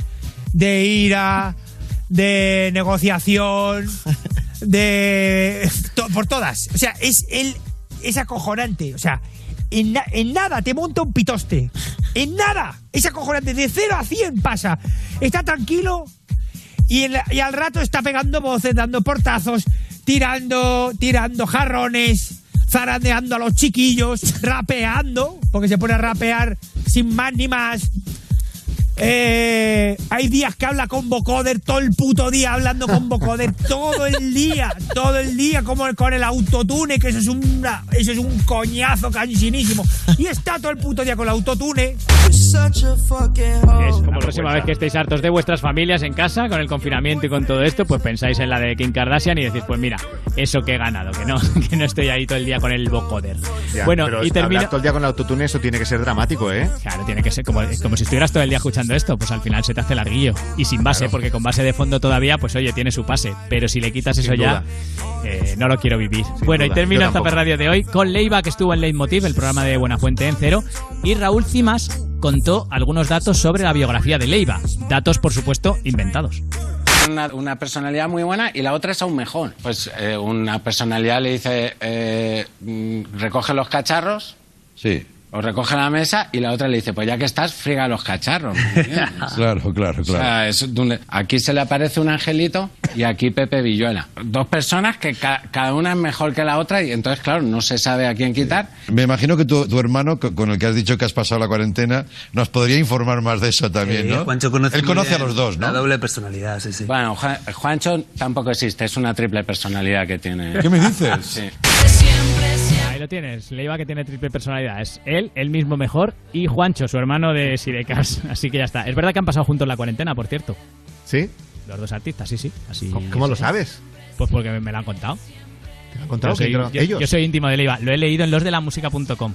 de ira, de negociación, de. to- por todas. O sea, es él. Es acojonante. O sea, en, en nada te monta un pitoste. En nada. Es acojonante. De 0 a 100 pasa. Está tranquilo y, y al rato está pegando voces, dando portazos, tirando, tirando jarrones, zarandeando a los chiquillos, rapeando, porque se pone a rapear sin más ni más. Eh, hay días que habla con vocoder todo el puto día hablando con vocoder todo el día, todo el día como con el autotune, que eso es una, eso es un coñazo cansinísimo. Y está todo el puto día con el autotune. Es como la próxima vez que estéis hartos de vuestras familias en casa, con el confinamiento y con todo esto, pues pensáis en la de Kim Kardashian y decís, pues mira, eso que he ganado, que no, que no estoy ahí todo el día con el vocoder. Ya, bueno, pero y termino... hablar todo el día con el autotune, eso tiene que ser dramático, ¿eh? Claro, tiene que ser como, como si estuvieras todo el día escuchando esto, pues al final se te hace larguillo. Y sin base, Claro. porque con base de fondo todavía, pues oye, tiene su pase. Pero si le quitas Sin eso ya, eh, no lo quiero vivir. bueno, y duda, yo esta tampoco. Radio de hoy con Leiva, que estuvo en Leitmotiv, el programa de Buenafuente en Cero. Y Raúl Cimas contó algunos datos sobre la biografía de Leiva. Datos, por supuesto, inventados. Una, una personalidad muy buena y la otra es aún mejor. Pues eh, una personalidad le dice, eh, mm, recoge los cacharros. Sí. O recoge la mesa y la otra le dice, pues ya que estás, friega los cacharros. Claro, claro, O sea, es donde- aquí se le aparece un angelito y aquí Pepe Villuela. Dos personas que ca- cada una es mejor que la otra y entonces, claro, no se sabe a quién quitar. Me imagino que tu, tu hermano, co- con el que has dicho que has pasado la cuarentena, nos podría informar más de eso también, Sí, ¿no? Juancho conoce Él muy conoce a bien los dos, ¿no? la doble personalidad, sí, sí. Bueno, Juan- Juancho tampoco existe, es una triple personalidad que tiene. ¿Qué me dices? Sí. Lo tienes, Leiva que tiene triple personalidad. Es él, él mismo mejor, y Juancho, su hermano de Sirecas. Así que ya está. Es verdad que han pasado juntos la cuarentena, por cierto. ¿Sí? Los dos artistas, sí, sí. Así, ¿Cómo- cómo lo sabes? Pues porque me, me lo han contado. ¿Te lo han contado? Yo soy, ¿Quién te lo- yo- ellos? yo soy íntimo de Leiva. Lo he leído en losdelamusica.com.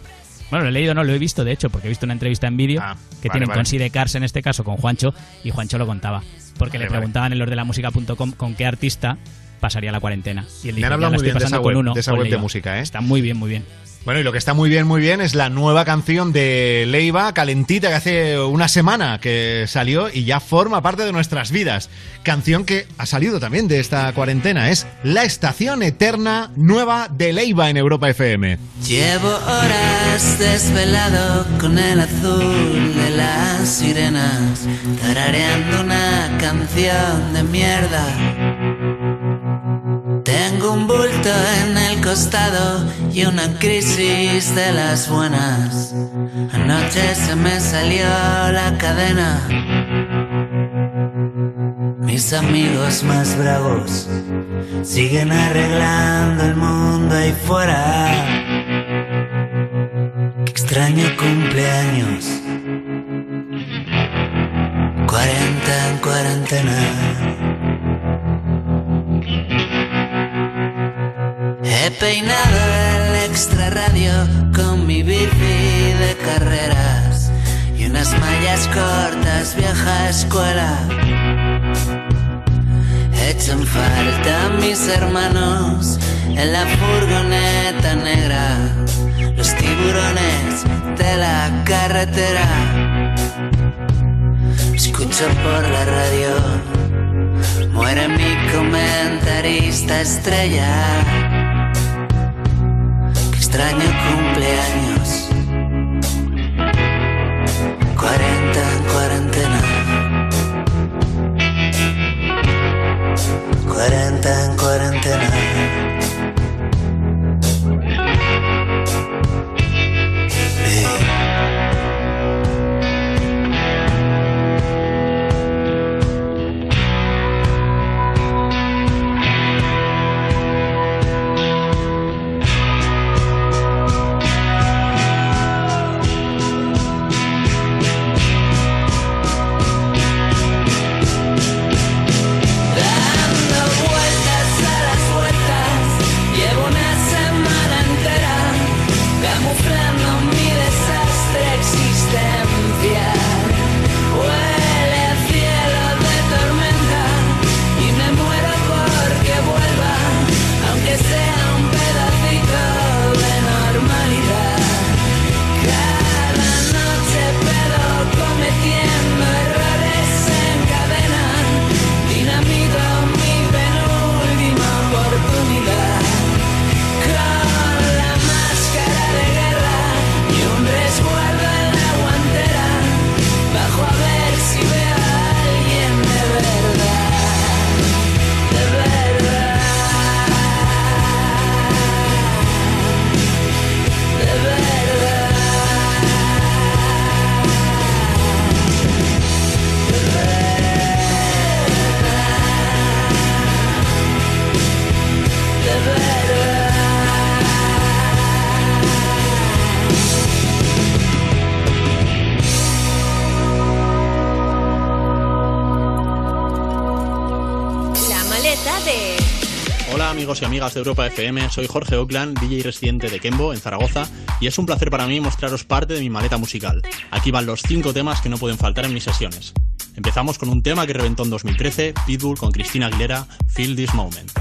Bueno, lo he leído, no, lo he visto, de hecho, porque he visto una entrevista en vídeo que vale, tienen vale. con Sirecars en este caso, con Juancho, y Juancho lo contaba. Porque le Vale, vale. preguntaban en losdelamusica.com con qué artista pasaría la cuarentena. Y él Me dice, han "Ya hablado la muy bien de esa web, uno, de esa web de Leiva". música, ¿eh? Está muy bien, muy bien. Bueno, y lo que está muy bien, muy bien es la nueva canción de Leiva, Calentita, que hace una semana que salió y ya forma parte de nuestras vidas. Canción que ha salido también de esta cuarentena. Es La Estación Eterna Nueva de Leiva en Europa FM. Llevo horas desvelado con el azul de las sirenas, tarareando una canción de mierda. Tengo un bulto en el costado y una crisis de las buenas. Anoche se me salió la cadena. Mis amigos más bravos siguen arreglando el mundo ahí fuera. Qué extraño cumpleaños. 40 en cuarentena. He peinado el extra radio con mi bici de carreras y unas mallas cortas, vieja escuela. Echan falta mis hermanos en la furgoneta negra, los tiburones de la carretera. Escucho por la radio, muere mi comentarista estrella. Extraño cumpleaños. 40 en cuarentena. 40 en cuarentena. De Europa FM, soy Jorge Oakland, DJ residente de Kembo en Zaragoza y es un placer para mí mostraros parte de mi maleta musical. Aquí van los 5 temas que no pueden faltar en mis sesiones. Empezamos con un tema que reventó en 2013, Pitbull con Cristina Aguilera, Feel This Moment.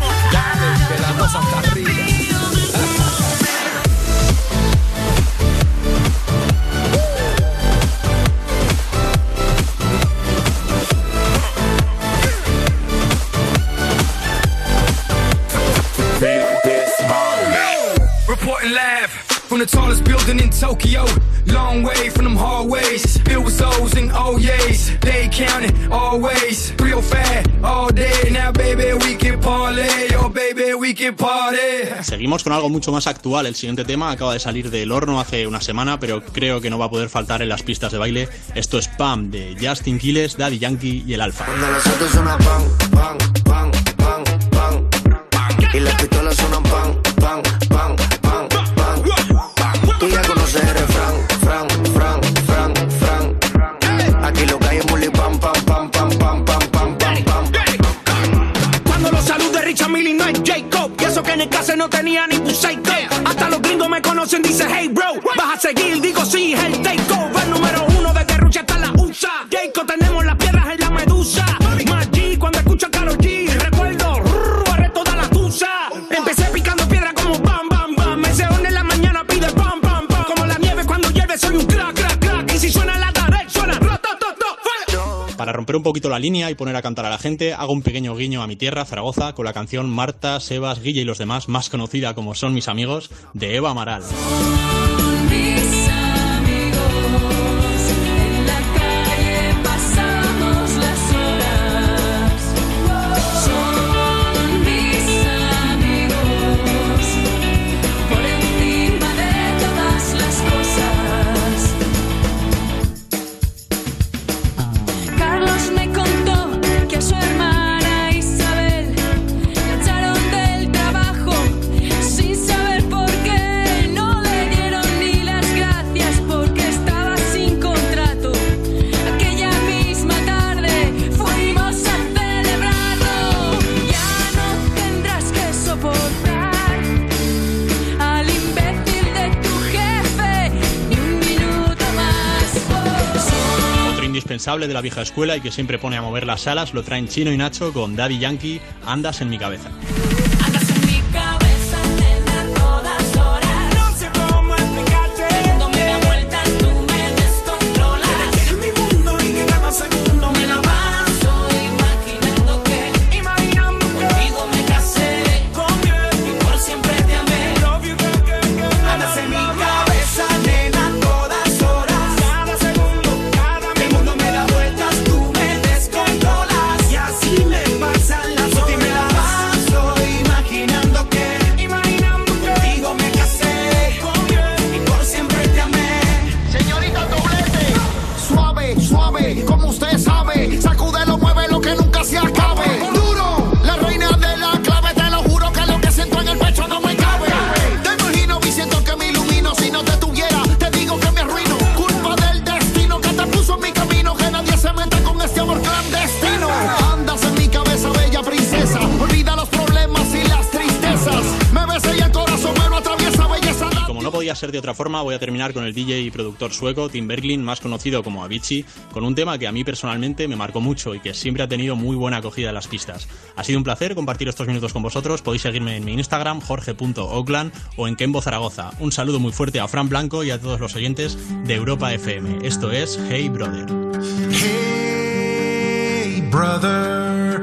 From the tallest building in Tokyo. Long way from them hallways. Filled with O's and oh yeas. They counting always. Real fat all day. Now, baby, we can parlay. Oh, baby, we can party. Seguimos con algo mucho más actual. El siguiente tema acaba de salir del horno hace una semana, pero creo que no va a poder faltar en las pistas de baile. Esto es Pam de Justin Quiles, Daddy Yankee y el Alfa. Cuando los autos suenan pan, pan, pan, pan, pan, y las pistolas suenan pan, no tenía ni psycho Hasta los gringos me conocen, dice hey bro Vas a seguir, digo sí, es el takeover Número uno desde Rusia hasta la USA Jacob tenemos las piedras en la medusa romper un poquito la línea y poner a cantar a la gente, hago un pequeño guiño a mi tierra, Zaragoza, con la canción Marta, Sebas, Guille y los demás, más conocida como Son mis amigos, de Eva Amaral. Mis amigos, De la vieja escuela y que siempre pone a mover las salas lo traen Chino y Nacho con Daddy Yankee, Andas en mi cabeza. Otra forma, voy a terminar con el DJ y productor sueco Tim Berglin, más conocido como Avicii, con un tema que a mí personalmente me marcó mucho y que siempre ha tenido muy buena acogida en las pistas. Ha sido un placer compartir estos minutos con vosotros. Podéis seguirme en mi Instagram, jorge.oakland o en Kembo Zaragoza. Un saludo muy fuerte a Fran Blanco y a todos los oyentes de Europa FM. Esto es Hey Brother. Hey, brother,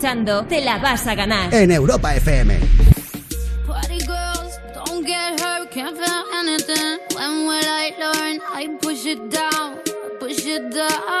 Escuchando Te la vas a ganar. En Europa FM. Party girls, don't get hurt, can't feel anything. When will I learn? I push it down, push it down.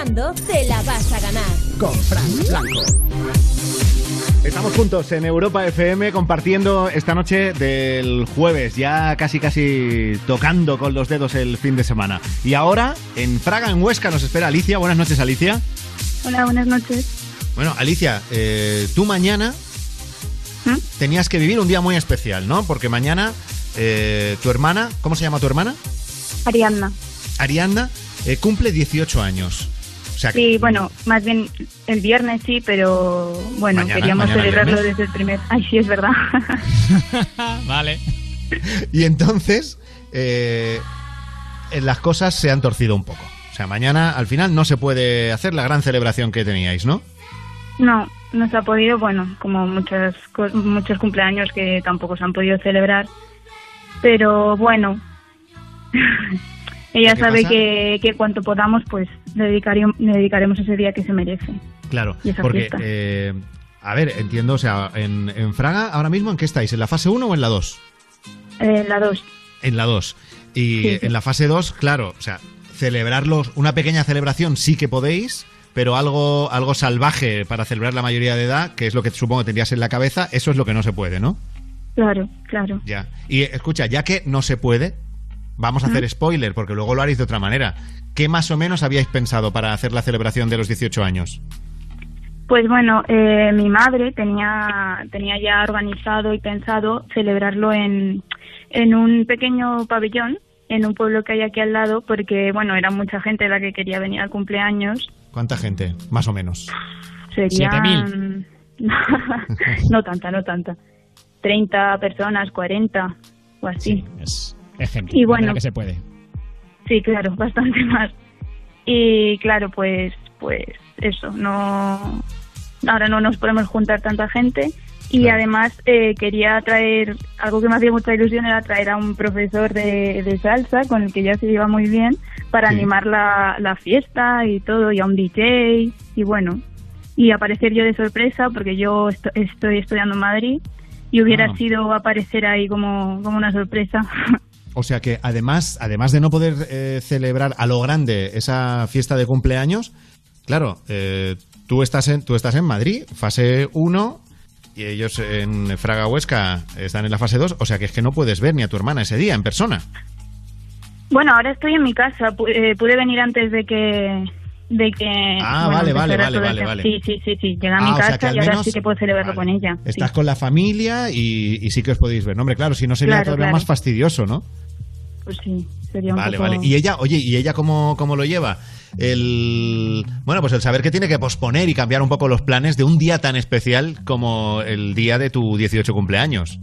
Escuchando Te la vas a ganar. Con Fran Blanco. Estamos juntos en Europa FM compartiendo esta noche del jueves, ya casi casi tocando con los dedos el fin de semana. Y ahora en Fraga, en Huesca, nos espera Alicia. Buenas noches, Alicia. Hola, buenas noches. Bueno, Alicia, eh, tú mañana tenías que vivir un día muy especial, ¿no? Porque mañana eh, tu hermana, ¿cómo se llama tu hermana? Ariadna. Arianda, eh, cumple 18 años. O sea, que- Sí, bueno, más bien el viernes sí, pero bueno, Mañana, queríamos mañana celebrarlo viernes. desde el primer. Ay, sí, es verdad. vale. Y entonces eh, las cosas se han torcido un poco. O sea, mañana al final no se puede hacer la gran celebración que teníais, ¿no? No, no se ha podido, bueno, como muchos, co- muchos cumpleaños que tampoco se han podido celebrar. Pero bueno, ella ¿Qué sabe que, que cuanto podamos, pues le, dedicaríamos, le dedicaremos ese día que se merece. Claro, porque, eh, a ver, entiendo, o sea, en, en Fraga, ahora mismo, ¿en qué estáis? ¿En la fase 1 o en la 2? Eh, la 2. En la 2. Y Sí, sí. en la fase 2, claro, o sea, celebrarlos, una pequeña celebración sí que podéis, pero algo, algo salvaje para celebrar la mayoría de edad, que es lo que supongo tendrías en la cabeza, eso es lo que no se puede, ¿no? Claro, claro. Ya. Y escucha, ya que no se puede, vamos a hacer spoiler, porque luego lo haréis de otra manera. ¿Qué más o menos habíais pensado para hacer la celebración de los 18 años? Pues bueno, eh, mi madre tenía, tenía ya organizado y pensado celebrarlo en, en un pequeño pabellón, en un pueblo que hay aquí al lado, porque bueno, era mucha gente la que quería venir al cumpleaños. ¿Cuánta gente? Más o menos. Serían... no tanta, no tanta. 30 personas, 40 o así. Es gente. Y bueno. que se puede. Sí, claro, bastante más. Y claro, pues, pues eso, no, ahora no nos podemos juntar tanta gente. Y además eh, quería traer, algo que me hacía mucha ilusión era traer a un profesor de, de salsa con el que ya se lleva muy bien para Sí. animar la, la fiesta y todo, y a un DJ, y bueno, y aparecer yo de sorpresa porque yo esto- estoy estudiando en Madrid y hubiera Ah. sido aparecer ahí como, como una sorpresa. O sea que además, además de no poder eh, celebrar a lo grande esa fiesta de cumpleaños, claro, eh, tú, estás en, tú estás en Madrid, fase 1, y ellos en Fraga Huesca están en la fase 2, o sea que es que no puedes ver ni a tu hermana ese día en persona. Bueno, ahora estoy en mi casa. Eh, pude venir antes de que de que Ah, bueno, vale, vale, vale, vale, vale. Sí, sí, sí, sí. Llegué a mi Ah, o sea casa y ahora sí que puedo celebrarlo con ella. sí. Estás con la familia y, y sí que os podéis ver. No, hombre, claro, si no sería Claro, todavía claro. más fastidioso, ¿no? Pues sí, sería un Vale, poco... vale. Y ella, oye, ¿y ella cómo, cómo lo lleva? El, bueno, pues el saber que tiene que posponer y cambiar un poco los planes de un día tan especial como el día de tu 18 cumpleaños.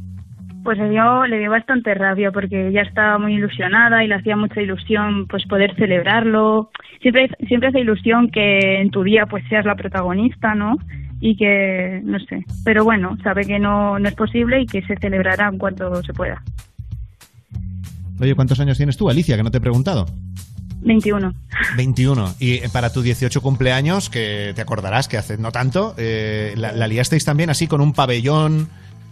Pues le dio, le dio bastante rabia porque ella estaba muy ilusionada y le hacía mucha ilusión pues poder celebrarlo. Siempre, siempre hace ilusión que en tu día pues seas la protagonista, ¿no? Y que, no sé. Pero bueno, sabe que no, no es posible y que se celebrará en cuanto se pueda. Oye, ¿cuántos años tienes tú, Alicia? Que no te he preguntado. 21. 21. Y eh, para tu 18 cumpleaños, que te acordarás que hace no tanto, eh, la, la liasteis también así con un pabellón,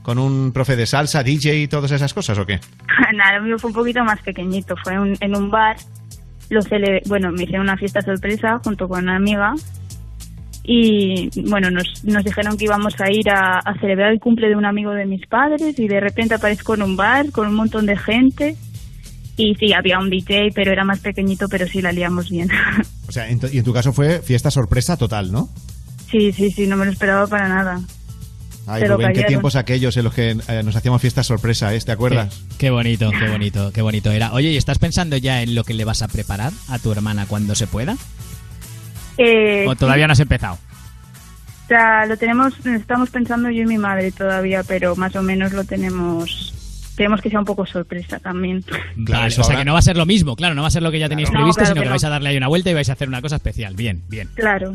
con un profe de salsa, DJ y todas esas cosas, ¿o qué? Nada, el mío fue un poquito más pequeñito. Fue un- en un bar. Lo cele bueno, me hicieron una fiesta sorpresa junto con una amiga. Y bueno, nos, nos dijeron que íbamos a ir a, a celebrar el cumple de un amigo de mis padres. Y de repente aparezco en un bar con un montón de gente. Y sí, había un DJ, pero era más pequeñito, pero sí la liamos bien. O sea, en y en tu caso fue fiesta sorpresa total, ¿no? sí, sí, sí, no me lo esperaba para nada. Ay, Rubén, qué callaron. tiempos aquellos en los que eh, nos hacíamos fiestas sorpresa, ¿eh? ¿Te acuerdas? Qué, qué bonito, qué bonito, qué bonito era. Oye, ¿y estás pensando ya en lo que le vas a preparar a tu hermana cuando se pueda? Eh, ¿O todavía no has empezado? O sea, lo tenemos, estamos pensando yo y mi madre todavía, pero más o menos lo tenemos. Queremos que sea un poco sorpresa también. Vale, o sea que no va a ser lo mismo, claro, no va a ser lo que ya teníais No, previsto, claro sino que que, no. vais a darle ahí una vuelta y vais a hacer una cosa especial. Bien, bien. Claro.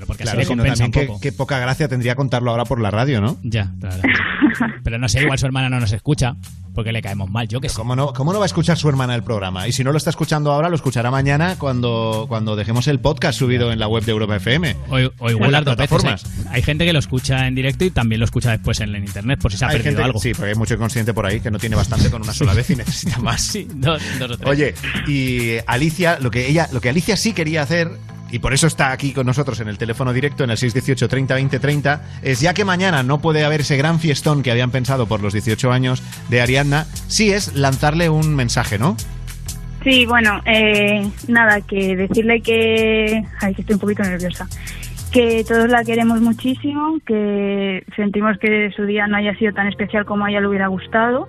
Claro, porque Claro, así le sino compensa también un qué, poco. qué poca gracia tendría contarlo ahora por la radio, ¿no? Ya, claro. Pero no sé, igual su hermana no nos escucha porque le caemos mal, yo que sé. ¿Cómo no, ¿Cómo no va a escuchar su hermana el programa? Y si no lo está escuchando ahora, lo escuchará mañana cuando, cuando dejemos el podcast subido en la web de Europa FM. O, o igual las dos veces. plataformas. ¿eh? Hay gente que lo escucha en directo y también lo escucha después en, en internet por si se ha Hay perdido gente- algo. Sí, porque hay mucho inconsciente por ahí que no tiene bastante con una sola vez y necesita más. Sí, dos, dos o tres. Oye, y Alicia, lo que ella, lo que Alicia sí quería hacer, y por eso está aquí con nosotros en el teléfono directo en el 618 30 20 30, es ya que mañana no puede haber ese gran fiestón que habían pensado por los 18 años de Ariadna, sí es lanzarle un mensaje, ¿no? Sí, bueno, eh, nada, que decirle que. Ay, que estoy un poquito nerviosa. Que todos la queremos muchísimo, que sentimos que su día no haya sido tan especial como a ella le hubiera gustado,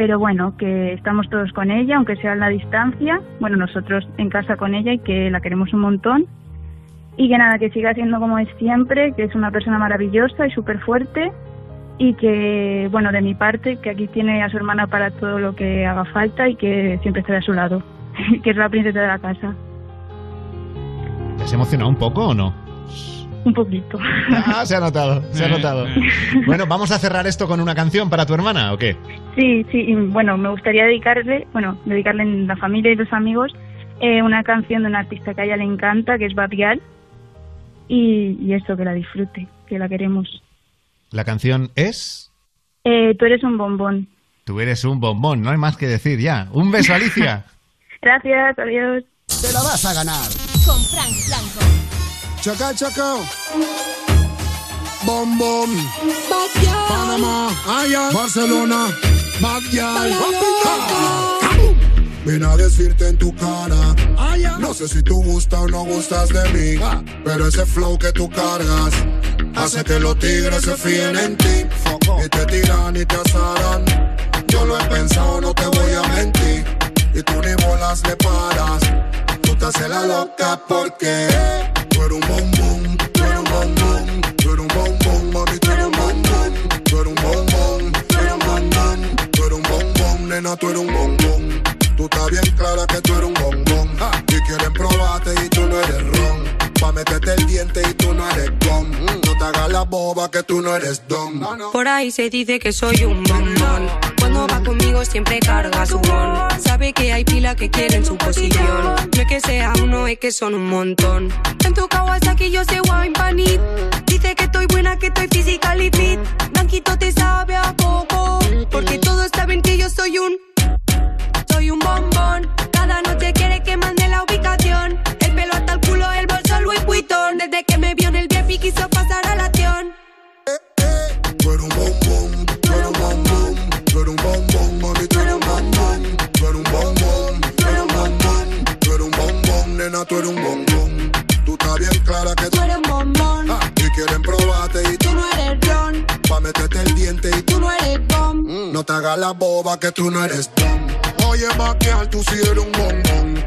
pero bueno, que estamos todos con ella, aunque sea a la distancia, bueno, nosotros en casa con ella y que la queremos un montón. Y que nada, que siga siendo como es siempre, que es una persona maravillosa y súper fuerte y que, bueno, de mi parte, que aquí tiene a su hermana para todo lo que haga falta y que siempre estará a su lado, que es la princesa de la casa. ¿Te has emocionado un poco o no? Un poquito. Ah, se ha notado, se ha notado. Bueno, vamos a cerrar esto con una canción para tu hermana, ¿o qué? Sí, sí, y bueno, me gustaría dedicarle, bueno, dedicarle en la familia y los amigos eh, una canción de un artista que a ella le encanta, que es Babial, y, y eso, que la disfrute, que la queremos. La canción es Eh, tú eres un bombón. Tú eres un bombón, no hay más que decir ya. Un beso, Alicia. Gracias, adiós. Te la vas a ganar. Con Frank Blanco. Choca, choco. Bom, bom. Panamá, Barcelona, Bad Girl. Vine a decirte en tu cara. No sé si tú gustas o no gustas de mí. Pero ese flow que tú cargas hace que los tigres se fíen en ti. Y te tiran y te asaran. Yo lo he pensado, no te voy a mentir. Y tú ni bolas le paras. Tú te haces la loca porque tú eres un bombón, tú eres un bombón, tú eres un bombón, mami, tú eres un bombón, tú eres un bombón, tú eres un bombón, tú eres un bombón, nena, tú eres un bombón. Tú estás bien clara que tú eres un bombón. Y quieren probarte y tú no eres ron. Pa' meterte el diente y tú no eres gom. No te hagas la boba que tú no eres don. Por ahí se dice que soy un bombón. Cuando va conmigo siempre carga su bon. Sabe que hay pila que quieren su posición. No es que sea uno, es que son un montón. En tu Kawasaki yo sé wine panit. Dice que estoy buena, que estoy physical y fit. Blanquito te sabe a poco. Porque todos saben que yo soy un. Soy un bombón. Eres un bombón. Tú estás bien clara que tú eres un bombón. Y quieren probarte y tú no eres ron. Pa' meterte el diente y Tú no eres bom. no te hagas la boba que tú no eres don. Oye, vaquear, tú sí eres un bombón.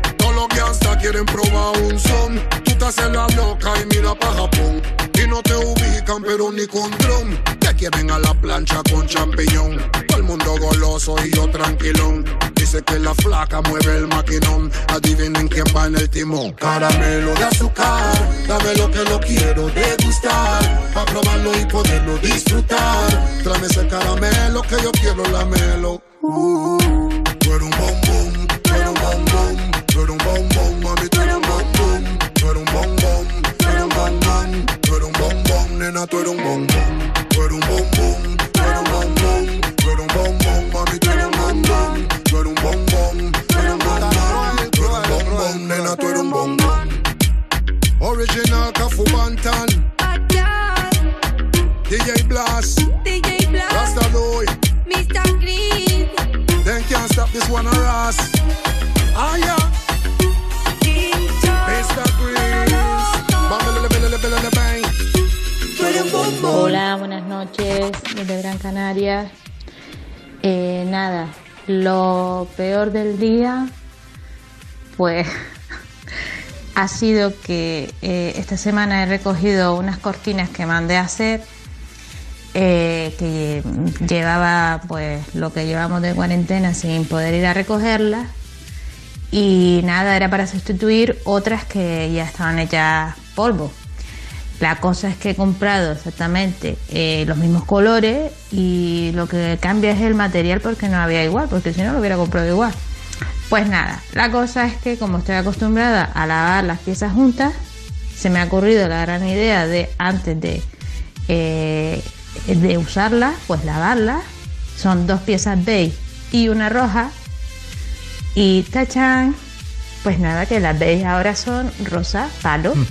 Quieren probar un son. Tú te haces la loca y mira pa' Japón. Y no te ubican, pero ni con dron. Te quieren a la plancha con champiñón. Todo el mundo goloso y yo tranquilón. Dice que la flaca mueve el maquinón. Adivinen quién va en el timón. Caramelo de azúcar. Dame lo que lo quiero degustar. Pa' probarlo y poderlo disfrutar. Tráeme ese caramelo que yo quiero lamelo. Uh, tú eres un bombón, tú eres un bombón, tú eres un bombón, mami, tú eres un bombón, tú eres un bombón, tú eres un bombón, tú eres un bombón, nena, tú eres un bombón, tú eres un bombón, tú eres un bombón, tú eres un bombón, mami, tú eres un bombón, tú eres un bombón, tú eres un bombón, tú eres un bombón, nena, tú eres un bombón. Original Cafu Bantan, DJ Blast, DJ Blast, Rasta Louis, Mr. Green. Then can't stop this one or us. Ah, yeah. Hola, buenas noches desde Gran Canaria. Eh, nada, lo peor del día, pues ha sido que eh, esta semana he recogido unas cortinas que mandé a hacer, eh, que llevaba pues lo que llevamos de cuarentena sin poder ir a recogerlas. Y nada, era para sustituir otras que ya estaban hechas polvo. La cosa es que he comprado exactamente eh, los mismos colores y lo que cambia es el material porque no había igual, porque si no lo hubiera comprado igual. Pues nada, la cosa es que como estoy acostumbrada a lavar las piezas juntas, se me ha ocurrido la gran idea de antes de, eh, de usarlas, pues lavarlas. Son dos piezas beige y una roja. Y tachan, pues nada, que las beige ahora son rosa, palo.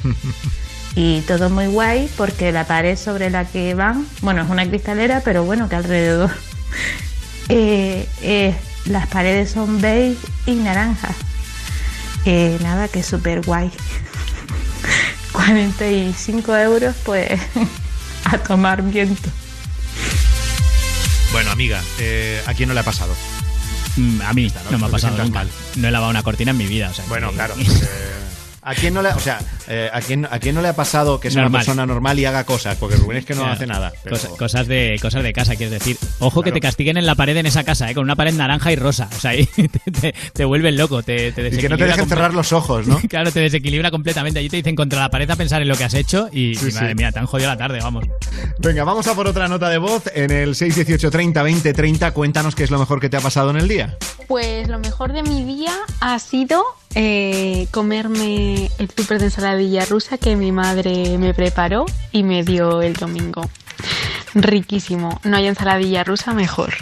Y todo muy guay porque la pared sobre la que van, bueno, es una cristalera, pero bueno, que alrededor eh, eh, las paredes son beige y naranja. Eh, nada, que súper guay. 45 euros, pues a tomar viento. Bueno, amiga, eh, ¿a quién no le ha pasado? Mm, A mí no me ha pasado nunca. mal. No he lavado una cortina en mi vida. O sea, Bueno, que- claro. eh, ¿A quién no le, o sea, eh, ¿a, quién, ¿a quién no le ha pasado que sea Normal. una persona normal y haga cosas? Porque Rubén es que no Claro. hace nada. pero- Cosa- cosas, de, cosas de casa, quieres decir. Ojo que Claro. te castiguen en la pared en esa casa, ¿eh? con una pared naranja y rosa. O sea, ahí te, te, te vuelven loco. Te, te y que no te desequilibra dejen comple- cerrar los ojos, ¿no? Claro, te desequilibra completamente. Allí te dicen contra la pared a pensar en lo que has hecho y, Sí, y madre sí. mía, te han jodido la tarde, vamos. Venga, vamos a por otra nota de voz en el 618 30 20 30. Cuéntanos qué es lo mejor que te ha pasado en el día. Pues lo mejor de mi día ha sido eh, comerme el tupper de ensaladilla rusa que mi madre me preparó y me dio el domingo. Riquísimo. No hay ensaladilla rusa mejor.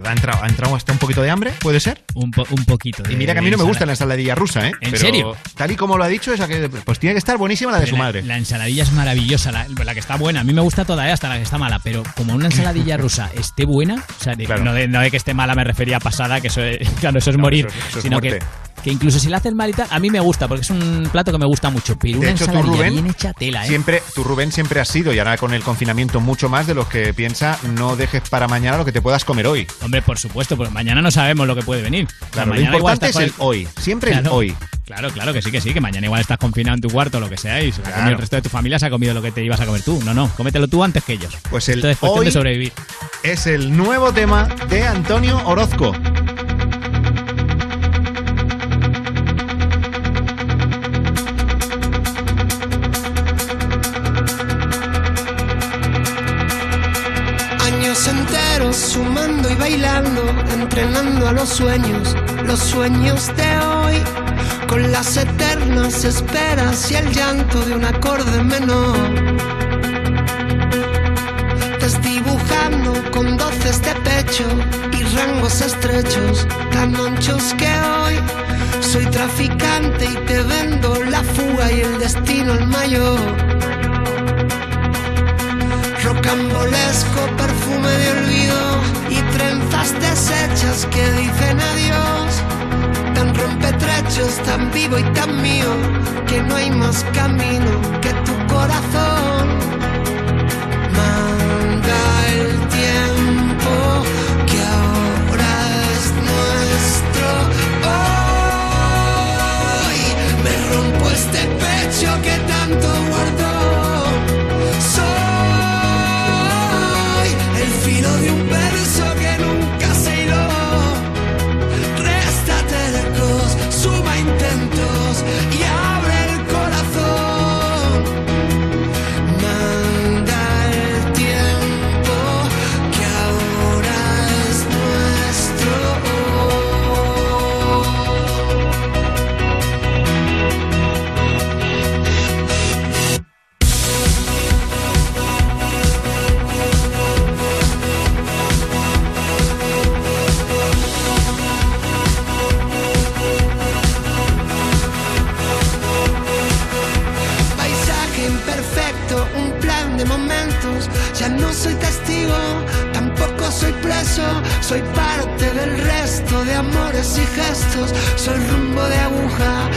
Verdad ha entrado, ha hasta un poquito de hambre, ¿puede ser? Un, po- un poquito. Y mira que a mí no me gusta la ensaladilla rusa, ¿eh? ¿En Pero serio? Tal y como lo ha dicho, esa que, pues tiene que estar buenísima la de su madre. La ensaladilla es maravillosa, la, la que está buena. A mí me gusta toda, ¿eh? hasta la que está mala. Pero como una ensaladilla rusa esté buena, o sea, de- no, de, no de que esté mala me refería a pasada, que eso es, claro, eso es morir, eso- eso es sino que, que incluso si la hacen mal y tal, a mí me gusta, porque es un plato que me gusta mucho. Pero una hecho, tú, ensaladilla Rubén, bien hecha tela, ¿eh? Siempre, tú, Rubén, siempre has sido, y ahora con el confinamiento mucho más de los que piensa, no dejes para mañana lo que te puedas comer hoy. Hombre, por supuesto, porque mañana no sabemos lo que puede venir. O sea, Claro, lo importante es el hoy, siempre el hoy. Claro, claro que sí, que sí, que mañana igual estás confinado en tu cuarto o lo que sea y se lo ha comido el resto de tu familia se ha comido lo que te ibas a comer tú. No, no, cómetelo tú antes que ellos. Pues el Esto es cuestión hoy de sobrevivir. es el nuevo tema de Antonio Orozco. Entrenando a los sueños, los sueños de hoy, con las eternas esperas y el llanto de un acorde menor. Desdibujando con doces de pecho y rangos estrechos, tan anchos que hoy. Soy traficante y te vendo la fuga y el destino el mayor rocambolesco perfume de olvido y trenzas deshechas que dicen adiós. Tan rompetrechos, tan vivo y tan mío, que no hay más camino que tu corazón. Manda el tiempo que ahora es nuestro. Hoy me rompo este pecho que tanto Ya no soy testigo, tampoco soy preso. Soy parte del resto de amores y gestos. Soy rumbo de aguja,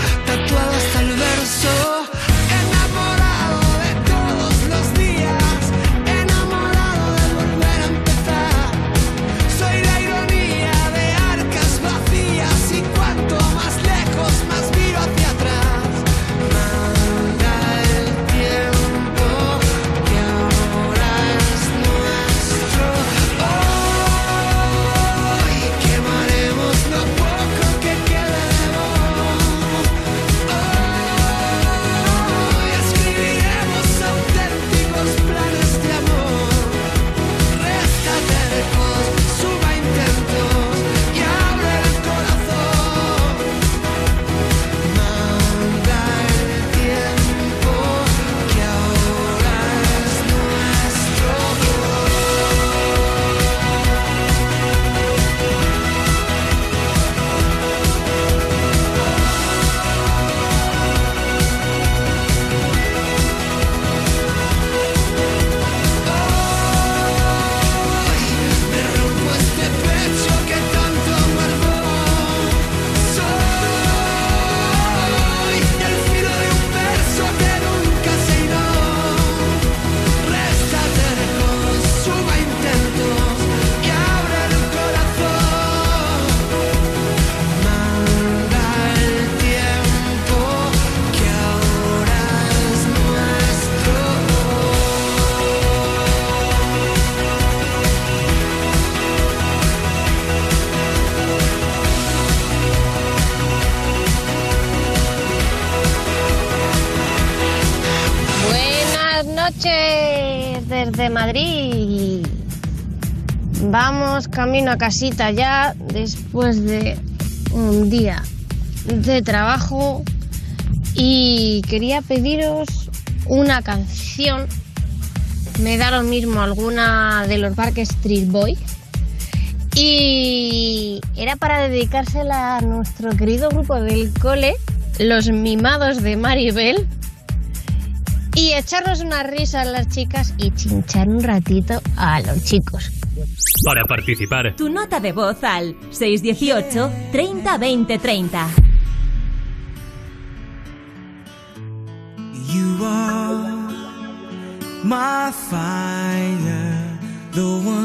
a casita ya después de un día de trabajo y quería pediros una canción. Me da lo mismo alguna de los Parques Street Boy. Y era para dedicársela a nuestro querido grupo del cole, los mimados de Maribel, y echarnos una risa a las chicas y chinchar un ratito a los chicos, para participar. Tu nota de voz al 618 30 20 30. You are my fire, the one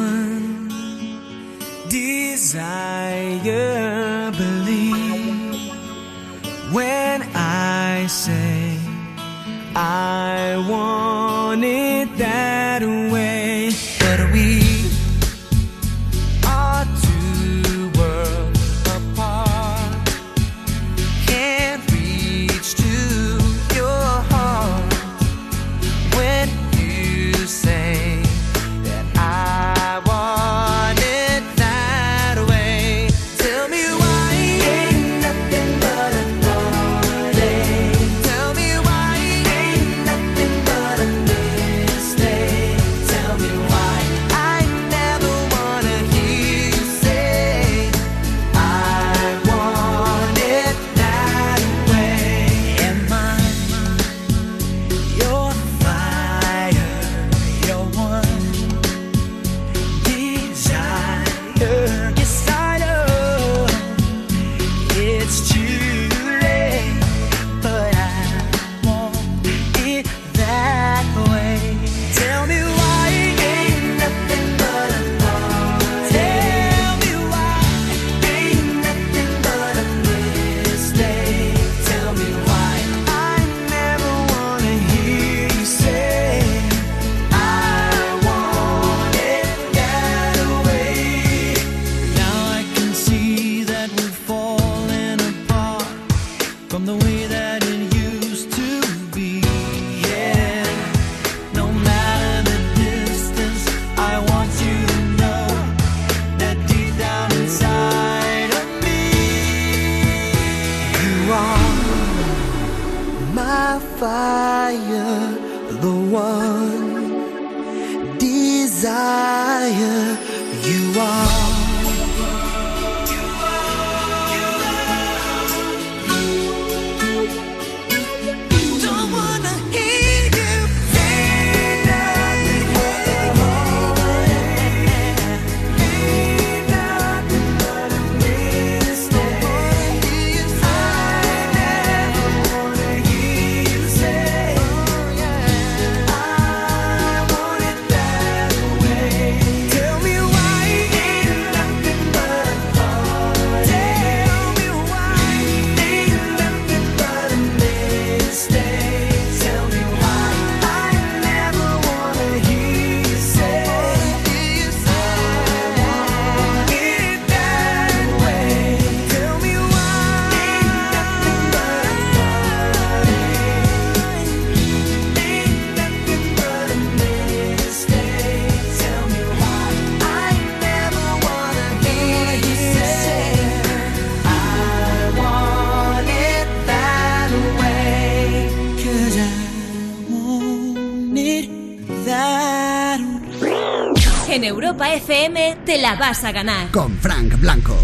la vas a ganar. Con Frank Blanco.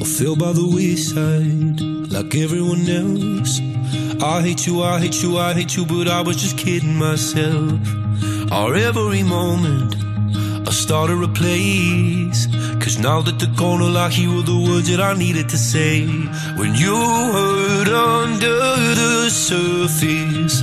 I feel by the wayside, like everyone else. I hate you, I hate you, I hate you, but I was just kidding myself. Our every moment, I started a place. Cause now that the corner I hear were the words that I needed to say. When you heard under the surface,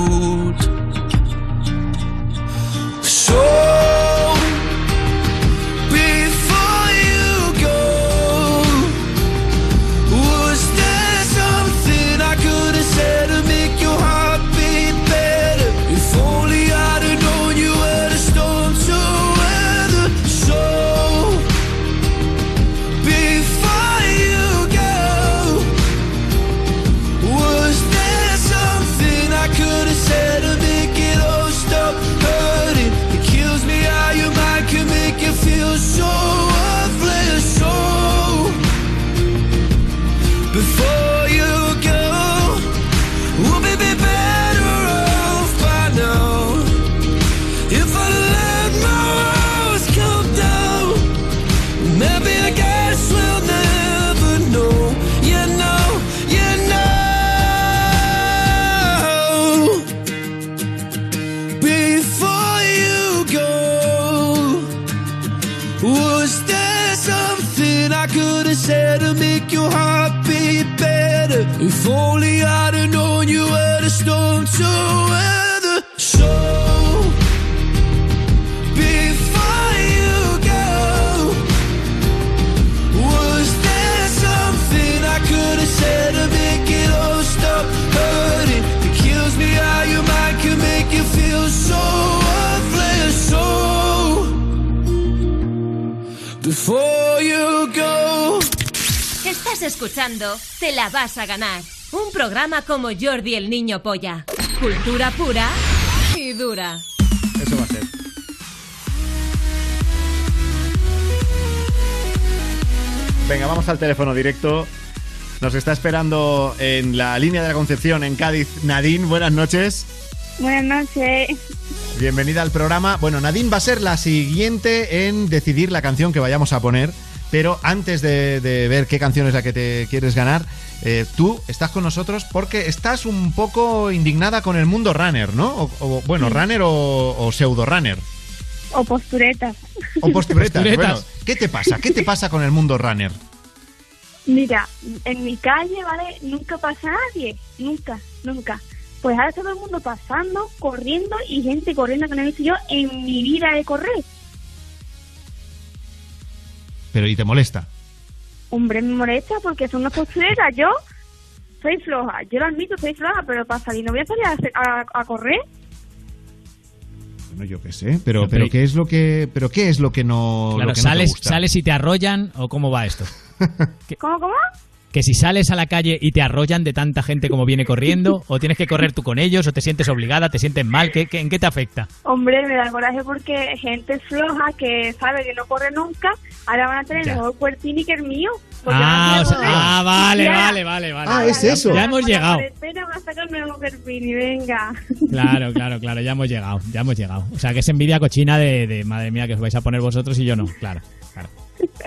Vas a ganar. Un programa como Jordi el Niño Polla. Cultura pura y dura. Eso va a ser. Venga, vamos al teléfono directo. Nos está esperando en la línea de la Concepción, en Cádiz, Nadine. Buenas noches. Buenas noches. Bienvenida al programa. Bueno, Nadine va a ser la siguiente en decidir la canción que vayamos a poner. Pero antes de, de ver qué canción es la que te quieres ganar, eh, tú estás con nosotros porque estás un poco indignada con el mundo runner, ¿no? O, o, bueno, Sí. runner o, o pseudo runner. O posturetas. O posturetas. Posturetas. Bueno, ¿qué te pasa? ¿Qué te pasa con el mundo runner? Mira, en mi calle, ¿vale? Nunca pasa nadie. Nunca, nunca. Pues ahora está todo el mundo pasando, corriendo y gente corriendo que no he visto yo en mi vida de correr. Pero ¿y te molesta? Hombre, me molesta porque son unas posturetas. Yo soy floja. Yo lo admito, soy floja, pero para salir no voy a salir a, hacer- a- a correr. Bueno, yo qué sé, pero, No, pero pero- ¿qué es lo que, pero qué es lo que no, Claro, lo que no te sales, gusta? sales y te arrollan o cómo va esto? ¿Cómo, cómo? Que si sales a la calle y te arrollan de tanta gente como viene corriendo, o tienes que correr tú con ellos, o te sientes obligada, te sientes mal, ¿qué, qué- en qué te afecta? Hombre, me da coraje porque gente floja que sabe que no corre nunca, ahora van a tener Ya. el mejor cuerpini que el mío. Ah, no o sea- quiero correr. ah, vale, Ya. vale, vale, vale. Ah, es Ya- eso. Ya hemos llegado. Espera, va a sacarme el mejor cuerpini, venga. Claro, claro, claro, ya hemos llegado, ya hemos llegado. O sea, que es envidia cochina de, de, madre mía que os vais a poner vosotros y yo no, claro, claro.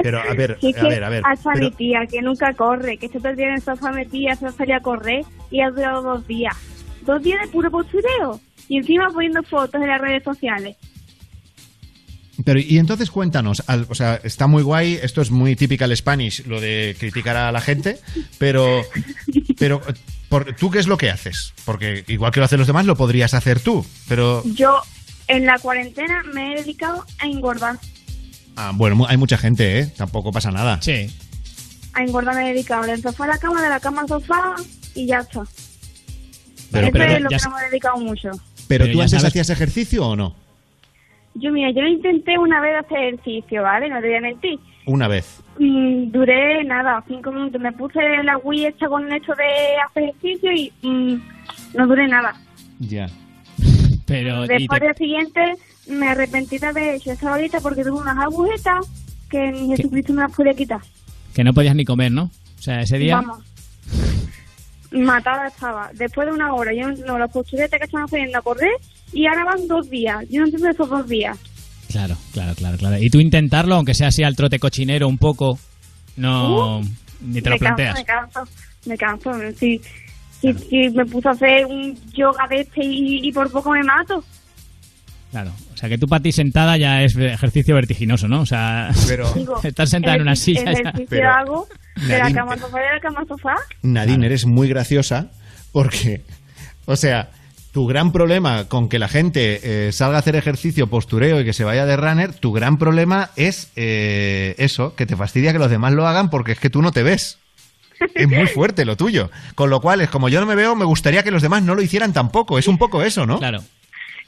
Pero, a ver, Si es a que ver, a ver. hasta pero- mi tía, que nunca corre, que se día en el sofá metida, se salía a correr y ha durado dos días. Dos días de puro postureo. Y encima poniendo fotos en las redes sociales. Pero, y entonces cuéntanos, al- o sea, está muy guay, esto es muy typical Spanish, lo de criticar a la gente, pero, pero por, ¿tú qué es lo que haces? Porque igual que lo hacen los demás, lo podrías hacer tú, pero, Yo en la cuarentena me he dedicado a engordar. Ah, bueno, mu- hay mucha gente, ¿eh? Tampoco pasa nada. Sí. A engordar me he dedicado del sofá a la cama, de la cama al sofá y ya está. Pero, Eso pero, es lo ya que no me he dedicado mucho. pero Pero tú antes sabes- hacías ejercicio o no? Yo, mira, yo intenté una vez hacer ejercicio, ¿vale? No te voy a mentir. Una vez. Mm, duré nada, cinco minutos. Me puse la Wii esta con el hecho de hacer ejercicio y mm, no duré nada. Ya. Pero, Después te- del siguiente me arrepentí de haber hecho esa bolita porque tuve unas agujetas que ni Jesucristo me las pude quitar. que no podías ni comer, ¿no? O sea, ese día... Vamos. matada estaba. Después de una hora, yo no, los posturetes que estaban haciendo a correr y ahora van dos días. Yo no entiendo esos dos días. Claro, claro, claro, claro. Y tú intentarlo, aunque sea así al trote cochinero un poco, no... ni te lo me canso, planteas. me canso, me canso. Si, si, si me puso a hacer un yoga de este y, y por poco me mato. Claro. O sea, que tú para ti sentada ya es ejercicio vertiginoso, ¿no? O sea, Digo, estar sentada en una silla ya... ejercicio Pero, hago de la Nadine, cama al sofá y de la cama sofá. Nadine, eres muy graciosa porque, o sea, tu gran problema con que la gente eh, salga a hacer ejercicio, postureo y que se vaya de runner, tu gran problema es eh, eso, que te fastidia que los demás lo hagan porque es que tú no te ves. Es muy fuerte lo tuyo. Con lo cual, es como yo no me veo, me gustaría que los demás no lo hicieran tampoco. Es un poco eso, ¿no? Claro.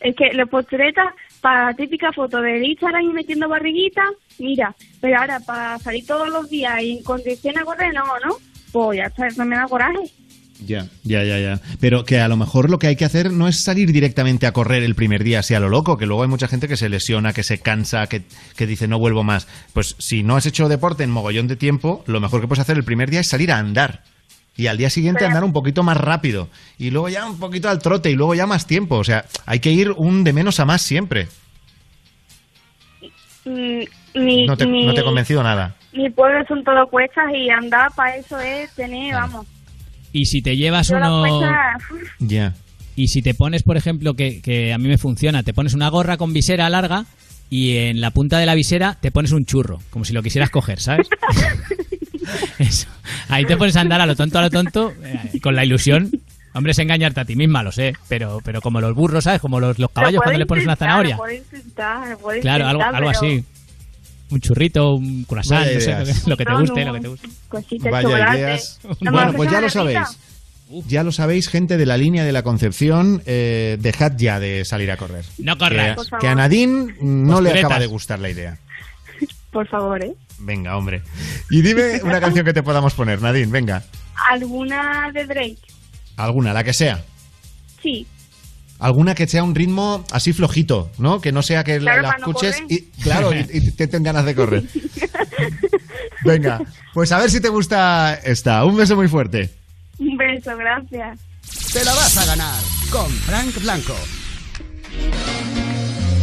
Es que los posturetas, para la típica foto de Instagram y metiendo barriguita, mira, pero ahora para salir todos los días y en condición a correr, no, ¿no? Pues ya está, me da coraje. Ya, ya, ya, ya. Pero que a lo mejor lo que hay que hacer no es salir directamente a correr el primer día, así a lo loco, que luego hay mucha gente que se lesiona, que se cansa, que, que dice no vuelvo más. Pues si no has hecho deporte en mogollón de tiempo, lo mejor que puedes hacer el primer día es salir a andar. Y al día siguiente andar un poquito más rápido. Y luego ya un poquito al trote y luego ya más tiempo. O sea, hay que ir un de menos a más siempre. Mm, Mi, No te, mi, no te he convencido nada. mi pueblo son todo cuestas y andar para eso es tener, vamos. Y si te llevas Yo uno... Ya. Y si te pones, por ejemplo, que, que a mí me funciona, te pones una gorra con visera larga y en la punta de la visera te pones un churro, como si lo quisieras coger, ¿sabes? Eso. Ahí te pones a andar a lo tonto, a lo tonto, eh, con la ilusión. Hombre, es engañarte a ti misma, lo sé, pero, pero como los burros, ¿sabes? Como los, los caballos lo cuando puedo le pones una intentar, zanahoria. puedo intentar, lo puedo Claro, algo, intentar, algo pero así. Un churrito, un croissant, Vaya no sé, lo que, te guste, no. lo que te guste. Cositas, Vaya chocolate. ideas. ¿No me Bueno, pues ya lo sabéis. Ya lo sabéis, gente de la línea de la Concepción, eh, dejad ya de salir a correr. No corráis. Que, Por favor. que a Nadine no le acaba de gustar la idea. Por favor, ¿eh? Venga, hombre. Y dime una canción que te podamos poner, Nadine, venga. ¿Alguna de Drake? Alguna, la que sea. Sí. Alguna que sea un ritmo así flojito, ¿no? Que no sea que la, Claro, escuches y, claro, y, y te den ganas de correr. Venga, pues a ver si te gusta esta. Un beso muy fuerte. Un beso, gracias. Te la vas a ganar con Frank Blanco.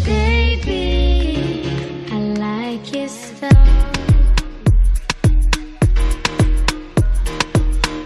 Baby, I like your style.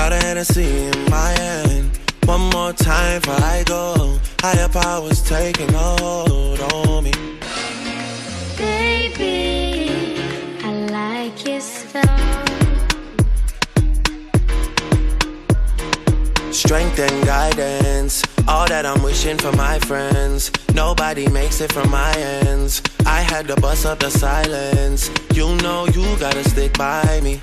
Got a Hennessy in my hand. One more time before I go. Higher powers taking a hold on me. Baby, I like your style. Strength and guidance, all that I'm wishing for my friends. Nobody makes it from my ends. I had to bust up the silence. You know you gotta stick by me.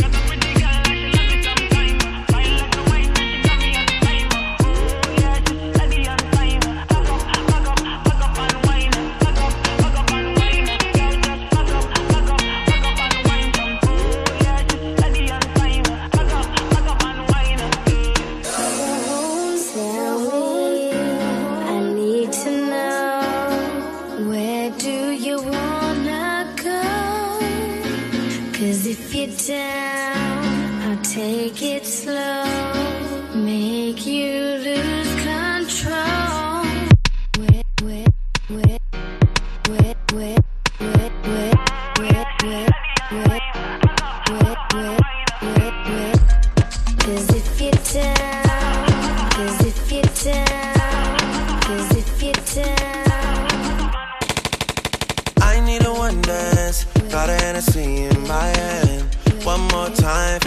Got in my hand. One more time.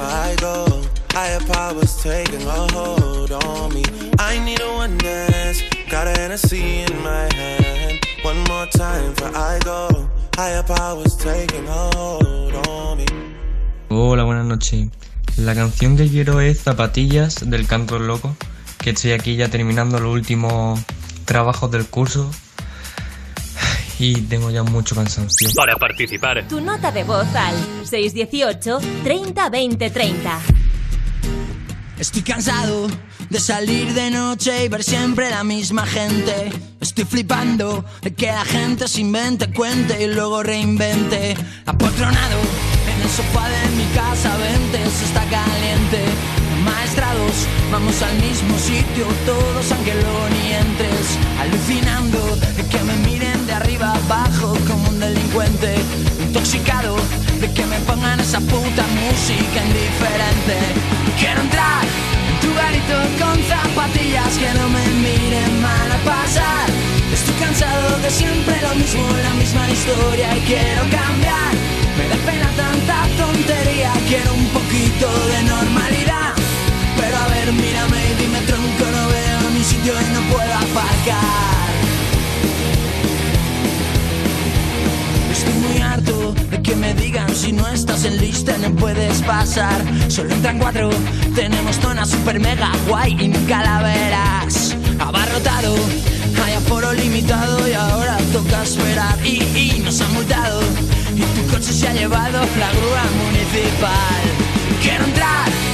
Higher powers taking hold on me. I need a one. Got in my hand. One more time. Higher powers taking hold on me. Hola, buenas noches. La canción que quiero es Zapatillas del Canto Loco, que estoy aquí ya terminando los últimos trabajos del curso y tengo ya mucho cansancio. Para participar, Tu nota de voz al 618 30 20 30. Estoy cansado de salir de noche y ver siempre la misma gente. Estoy flipando de que la gente se invente, cuente y luego reinvente. Apotronado en el sofá de mi casa, vente, se está caliente. Vamos al mismo sitio, todos luego ni entres. Alucinando de que me miren de arriba abajo como un delincuente. Intoxicado de que me pongan esa puta música indiferente. Quiero entrar en tu garito con zapatillas que no me miren mal a pasar. Estoy cansado de siempre lo mismo, la misma historia y quiero cambiar. Me da pena tanta tontería, quiero un poquito de normalidad. Mírame y dime tronco, no veo mi sitio y no puedo aparcar. Estoy muy harto de que me digan si no estás en lista no puedes pasar. Solo entran cuatro, tenemos zona super mega guay y ni calaveras. Abarrotado, hay aforo limitado y ahora toca esperar. Y, y nos han multado y tu coche se ha llevado la grúa municipal. Quiero entrar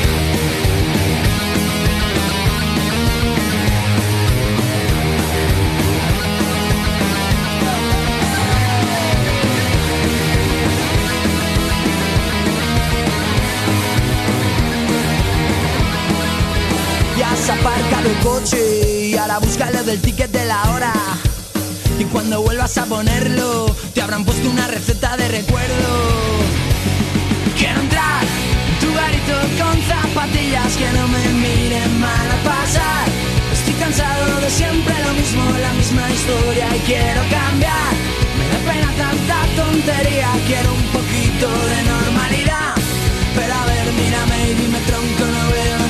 Aparcado el coche y ahora búscalo del ticket de la hora. Y cuando vuelvas a ponerlo, te habrán puesto una receta de recuerdo. Quiero entrar en tu garito con zapatillas que no me miren mal a pasar. Estoy cansado de siempre lo mismo, la misma historia y quiero cambiar. Me da pena tanta tontería, quiero un poquito de normalidad. Pero a ver, mírame y dime tronco, no veo.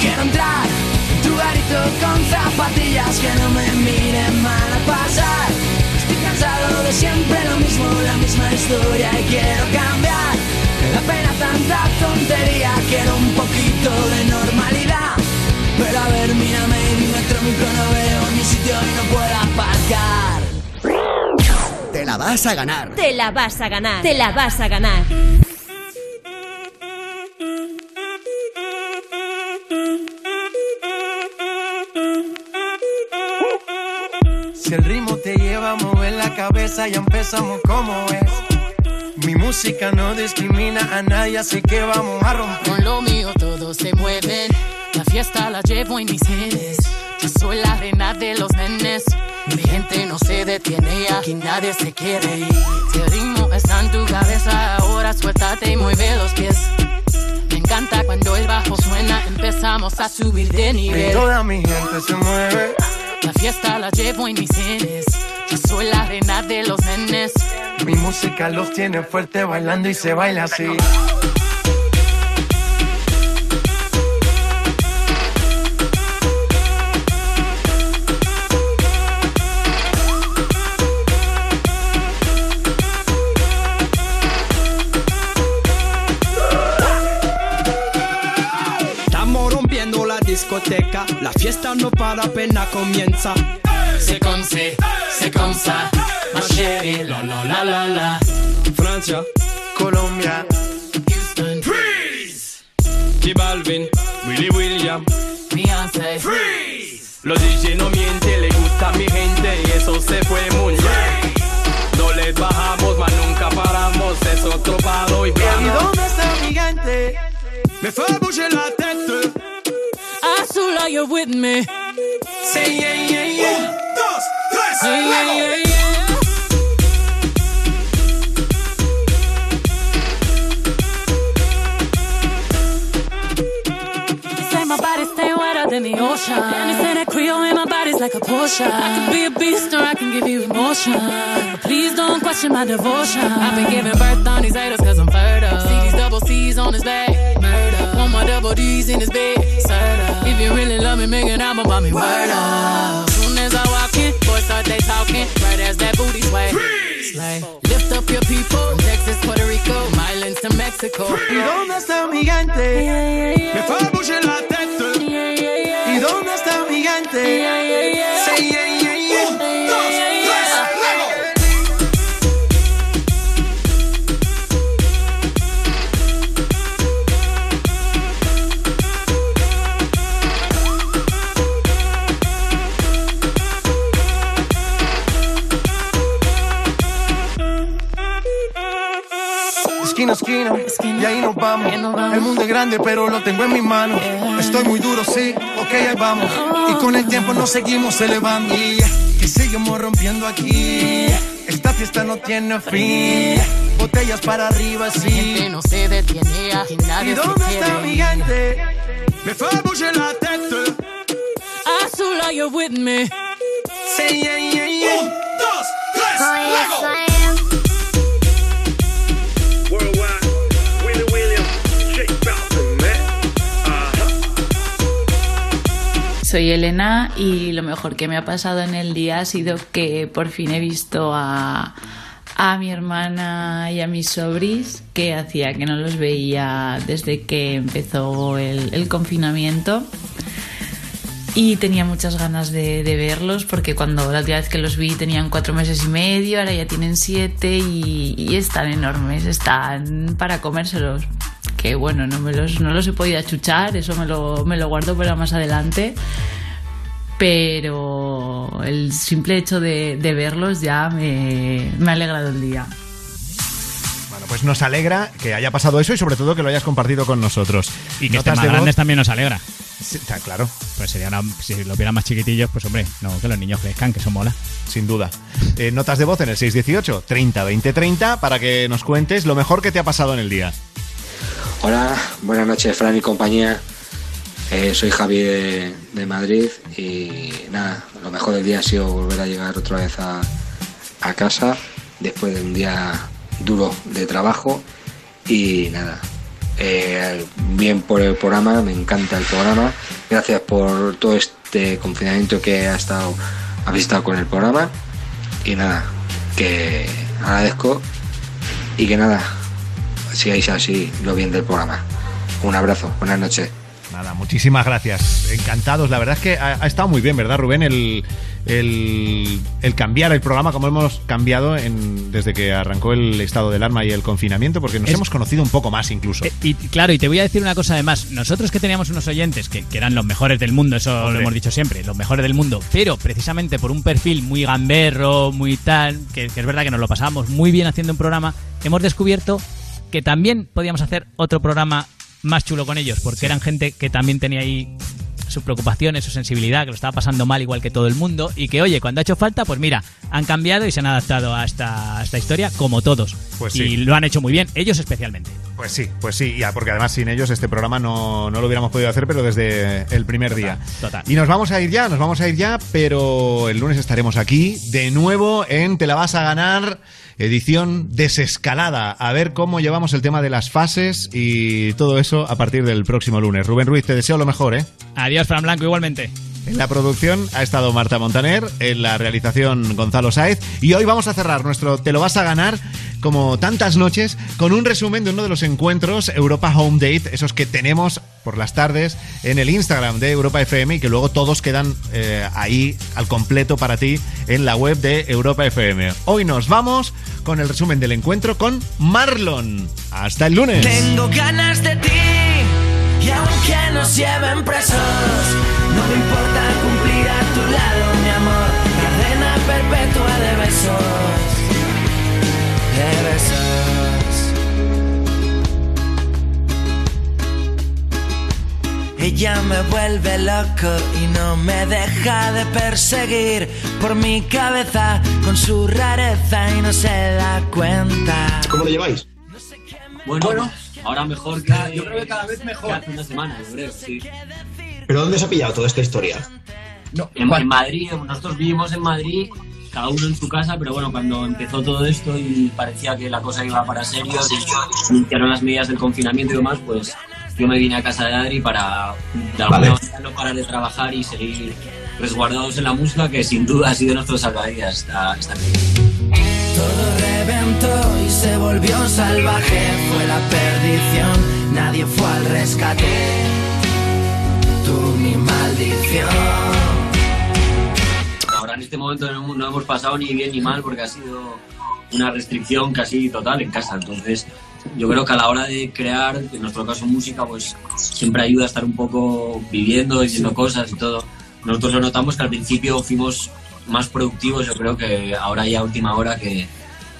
Quiero entrar en tu garito con zapatillas que no me miren mal a pasar. Estoy cansado de siempre lo mismo, la misma historia y quiero cambiar. Da pena tanta tontería, quiero un poquito de normalidad. Pero a ver, mírame y dime tronco, no veo ni sitio y no puedo aparcar. Te la vas a ganar. Te la vas a ganar. Te la vas a ganar. Si el ritmo te lleva a mover la cabeza, ya empezamos como es. Mi música no discrimina a nadie, así que vamos a romper. Con lo mío todos se mueven. La fiesta la llevo en mis genes. Yo soy la reina de los nenes. Mi gente no se detiene y aquí nadie se quiere ir. Si el ritmo está en tu cabeza, ahora suéltate y mueve los pies. Me encanta cuando el bajo suena, empezamos a subir de Y nivel. toda mi gente se mueve. La fiesta la llevo en mis genes. Yo soy la reina de los nenes. Mi música los tiene fuerte bailando y se baila así. Discoteca, la fiesta no para apenas comienza. C'est comme c'est, c'est comme ça, ma chérie, la la la la la. Francia, Colombia, Houston, Freeze. J Balvin, Willy William, Beyoncé, Freeze. Los DJ no mienten, le gusta a mi gente y eso se fue muy bien. No les bajamos, mas nunca paramos, es otro palo y ¿Y plano. dónde está mi gente? Me fait bouger la tête. Azul, are you with me? Say yeah, yeah, yeah. Yeah, yeah, yeah, yeah. They say my body stay wetter than the ocean. And they say that Creole in my body's like a Porsche. I could be a beast or I can give you emotion. But please don't question my devotion. I've been giving birth on these haters cause I'm fertile. See these double C's on his back. Murder. Want my double D's in his bed. Serta. If you really love me, make an album about me. Word up. Soon as I walk in, boys start they talking. Right as that booty sway. Slay. Lift up your people. From Texas, Puerto Rico, Islands to Mexico. ¿Y dónde está mi gigante? Me fue a bouger la tête. ¿Y dónde está mi gigante? Esquina a esquina, y ahí nos vamos. El mundo es grande, pero lo tengo en mis manos. Estoy muy duro, sí, ok, ahí vamos. Y con el tiempo nos seguimos elevando. Y que seguimos rompiendo aquí. Esta fiesta no tiene fin. Botellas para arriba, sí. gente no se detiene, ¿Y dónde está mi gente? Me fue a la tête. Azul, are you with me? Say yeah, yeah, yeah. Un, dos, tres, luego. Soy Elena y lo mejor que me ha pasado en el día ha sido que por fin he visto a, a mi hermana y a mis sobris que hacía que no los veía desde que empezó el, confinamiento. Y tenía muchas ganas de, de verlos porque cuando la última vez que los vi tenían cuatro meses y medio, ahora ya tienen siete y, y están enormes, están para comérselos. Que bueno, no, me los, no los he podido achuchar, eso me lo, me lo guardo para más adelante. Pero el simple hecho de, de verlos ya me, me ha alegrado el día. Bueno, pues nos alegra que haya pasado eso y sobre todo que lo hayas compartido con nosotros. Y que Notas estén más de voz- grandes también nos alegra. Sí, está claro. Pues sería una, si lo vieran más chiquitillos, pues hombre, no, que los niños crezcan, que eso mola. Sin duda. Eh, notas de voz en el 618 30 20 30 para que nos cuentes lo mejor que te ha pasado en el día. Hola, buenas noches, Fran y compañía. Eh, soy Javi de, Madrid y nada, lo mejor del día ha sido volver a llegar otra vez a, a casa después de un día duro de trabajo y nada, eh, bien por el programa, me encanta el programa. Gracias por todo este confinamiento que ha estado, habéis estado con el programa y nada, que agradezco y que nada, sigáis así lo bien del programa. Un abrazo, buenas noches. Nada, muchísimas gracias. Encantados. La verdad es que ha, ha estado muy bien, ¿verdad, Rubén? El, el, el cambiar el programa como hemos cambiado en, desde que arrancó el estado del alarma y el confinamiento, porque nos Es- hemos conocido un poco más incluso. Eh, Y claro, y te voy a decir una cosa además. Nosotros que teníamos unos oyentes que, que eran los mejores del mundo, eso lo hemos dicho siempre, los mejores del mundo, pero precisamente por un perfil muy gamberro, muy tal, que, que es verdad que nos lo pasábamos muy bien haciendo un programa, hemos descubierto que también podíamos hacer otro programa más chulo con ellos, porque eran gente que también tenía ahí sus preocupaciones, su sensibilidad, que lo estaba pasando mal igual que todo el mundo, y que oye, cuando ha hecho falta, pues mira, han cambiado y se han adaptado a esta, a esta historia como todos. Pues sí. Y lo han hecho muy bien, ellos especialmente. Pues sí, pues sí, ya, porque además sin ellos este programa no, no lo hubiéramos podido hacer, pero desde el primer día. Total. Y nos vamos a ir ya, nos vamos a ir ya, pero el lunes estaremos aquí de nuevo en Te la vas a ganar, edición desescalada. A ver cómo llevamos el tema de las fases y todo eso a partir del próximo lunes. Rubén Ruiz, te deseo lo mejor, ¿eh? Adiós, Fran Blanco, igualmente. En la producción ha estado Marta Montaner, en la realización Gonzalo Sáez y hoy vamos a cerrar nuestro Te lo vas a ganar como tantas noches con un resumen de uno de los encuentros Europa Home Date, esos que tenemos por las tardes en el Instagram de Europa FM y que luego todos quedan eh, ahí al completo para ti en la web de Europa FM. Hoy nos vamos con el resumen del encuentro con Marlon. Hasta el lunes. Tengo ganas de ti y aunque nos lleven presos, Ella me vuelve loco y no me deja de perseguir por mi cabeza con su rareza y no se da cuenta. ¿Cómo lo lleváis? Bueno, ahora mejor que. yo creo que cada vez mejor. que hace una semana, yo creo, sí. ¿Pero dónde se ha pillado toda esta historia? En, en Madrid, nosotros vivimos en Madrid, cada uno en su casa, pero bueno, cuando empezó todo esto y parecía que la cosa iba para serio, y iniciaron las medidas del confinamiento y demás, pues yo me vine a casa de Adri para de alguna Vale. manera no parar de trabajar y seguir resguardados en la música, que sin duda ha sido nuestro salvavidas esta crisis. Todo reventó y se volvió salvaje, fue la perdición, nadie fue al rescate. Tú mi maldición. Ahora en este momento no, no hemos pasado ni bien ni mal porque ha sido una restricción casi total en casa. Entonces yo creo que a la hora de crear, en nuestro caso música, pues siempre ayuda a estar un poco viviendo, diciendo cosas y todo. Nosotros lo notamos que al principio fuimos más productivos, yo creo que ahora ya a última hora que,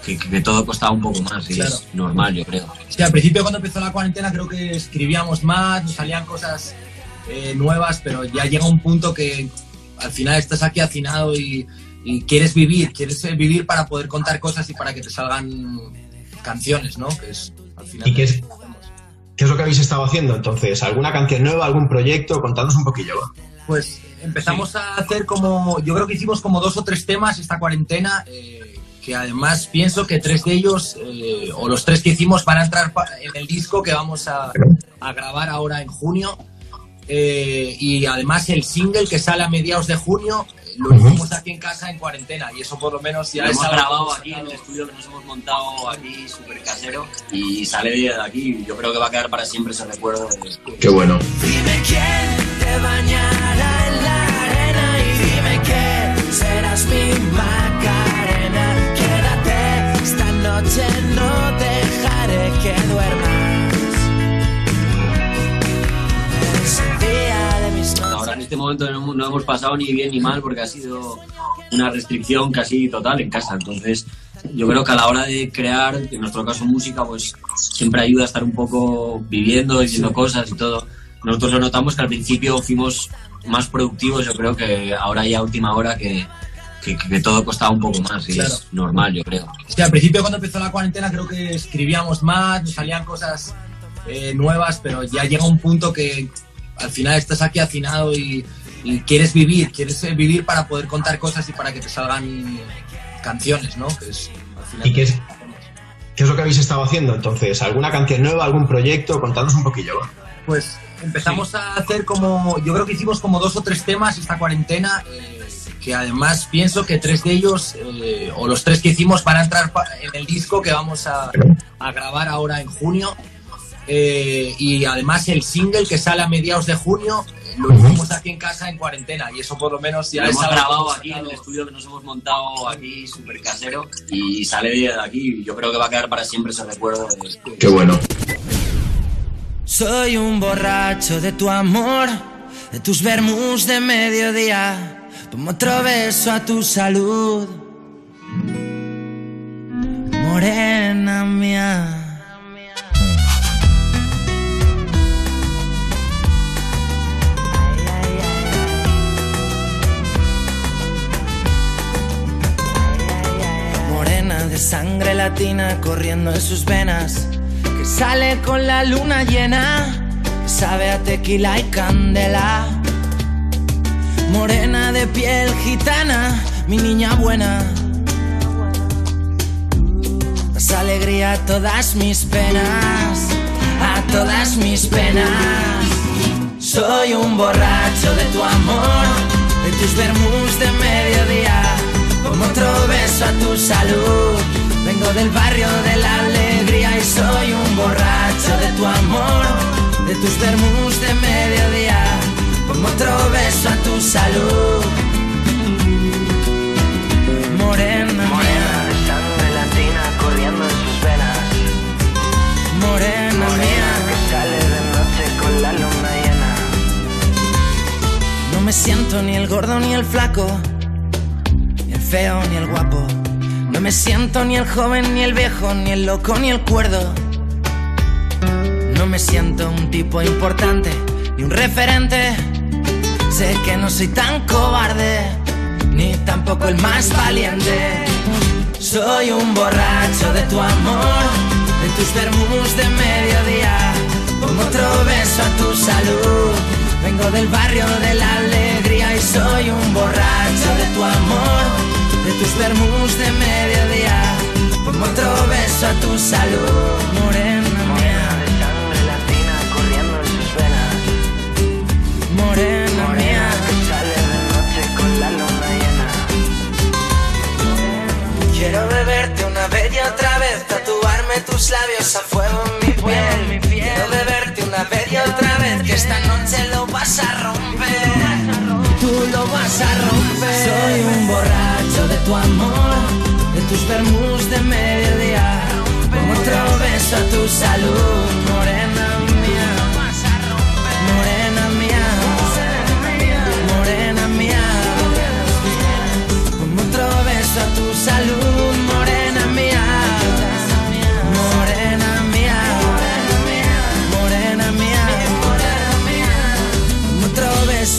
que, que todo costaba un poco más y Claro. es normal, yo creo. Sí, al principio cuando empezó la cuarentena creo que escribíamos más, nos salían cosas eh, nuevas, pero ya llega un punto que al final estás aquí hacinado y, y quieres vivir, quieres eh, vivir para poder contar cosas y para que te salgan canciones, ¿no? Que es al final. ¿Y qué es, qué es lo que habéis estado haciendo entonces? ¿Alguna canción nueva, algún proyecto? Contadnos un poquillo. va. Pues empezamos a hacer como, yo creo que hicimos como dos o tres temas esta cuarentena, eh, que además pienso que tres de ellos, eh, o los tres que hicimos, van a entrar en el disco que vamos a, a grabar ahora en junio. Eh, y además el single que sale a mediados de junio lo hicimos aquí en casa en cuarentena y eso por lo menos ya Lo es hemos grabado aquí en el estudio que nos hemos montado aquí súper casero y sale de aquí. Yo creo que va a quedar para siempre ese recuerdo. de- Qué bueno. Dime quién te bañará en la arena y dime que serás mi Macarena. Quédate esta noche, no dejaré que duermas. Ahora en este momento no, no hemos pasado ni bien ni mal porque ha sido una restricción casi total en casa. Entonces yo creo que a la hora de crear, en nuestro caso música, pues siempre ayuda a estar un poco viviendo, diciendo cosas y todo. Nosotros lo notamos que al principio fuimos más productivos, yo creo que ahora ya a última hora que, que, que todo costaba un poco más y Claro. es normal, yo creo. Sí, al principio cuando empezó la cuarentena creo que escribíamos más, nos salían cosas eh, nuevas, pero ya llega un punto que al final estás aquí hacinado y, y quieres vivir, quieres eh, vivir para poder contar cosas y para que te salgan canciones, ¿no? Que es, al final ¿Y qué es, qué es lo que habéis estado haciendo entonces? ¿Alguna canción nueva, algún proyecto? Contadnos un poquillo. Pues empezamos a hacer como, yo creo que hicimos como dos o tres temas esta cuarentena, eh, que además pienso que tres de ellos, eh, o los tres que hicimos, van a entrar en el disco que vamos a, a grabar ahora en junio. Eh, y además el single que sale a mediados de junio eh, lo hicimos aquí en casa en cuarentena y eso por lo menos ya Lo hemos grabado aquí en el estudio que nos hemos montado aquí súper casero y sale de aquí. Yo creo que va a quedar para siempre ese recuerdo. de- Qué bueno. Soy un borracho de tu amor, de tus vermus de mediodía. Tomo otro beso a tu salud, morena mía. De sangre latina corriendo en sus venas, que sale con la luna llena, que sabe a tequila y candela. Morena de piel gitana, mi niña buena. Das alegría a todas mis penas, a todas mis penas. Soy un borracho de tu amor, de tus vermus de mediodía. Como otro beso a tu salud. Vengo del barrio de la alegría y soy un borracho de tu amor, de tus vermus de mediodía. Como otro beso a tu salud. Morena, morena sangre latina corriendo en sus venas. Morena, mía, que sale de noche con la luna llena. No me siento ni el gordo ni el flaco, ni el guapo. No me siento ni el joven ni el viejo, ni el loco ni el cuerdo. No me siento un tipo importante, y un referente. Sé que no soy tan cobarde, ni tampoco el más valiente. Soy un borracho de tu amor, de tus vermus de mediodía. Pongo otro beso a tu salud. Vengo del barrio de la alegría y soy un borracho de tu amor, tus vermus de mediodía. Pongo otro beso a tu salud, morena mía. de sangre latina corriendo en sus venas. Morena mía. Sale de noche con la luna llena. Quiero beberte una vez y otra vez, tatuarme tus labios a fuego en mi piel. Quiero beberte una vez y otra vez, que esta noche lo vas a romper. Vas a romper. Soy un borracho de tu amor, de tus vermus de mediodía. Pongo otro beso a tu salud, morena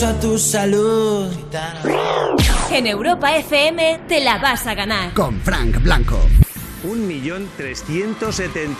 a tu salud. En Europa FM te la vas a ganar. Con Frank Blanco. Un millón trescientos setenta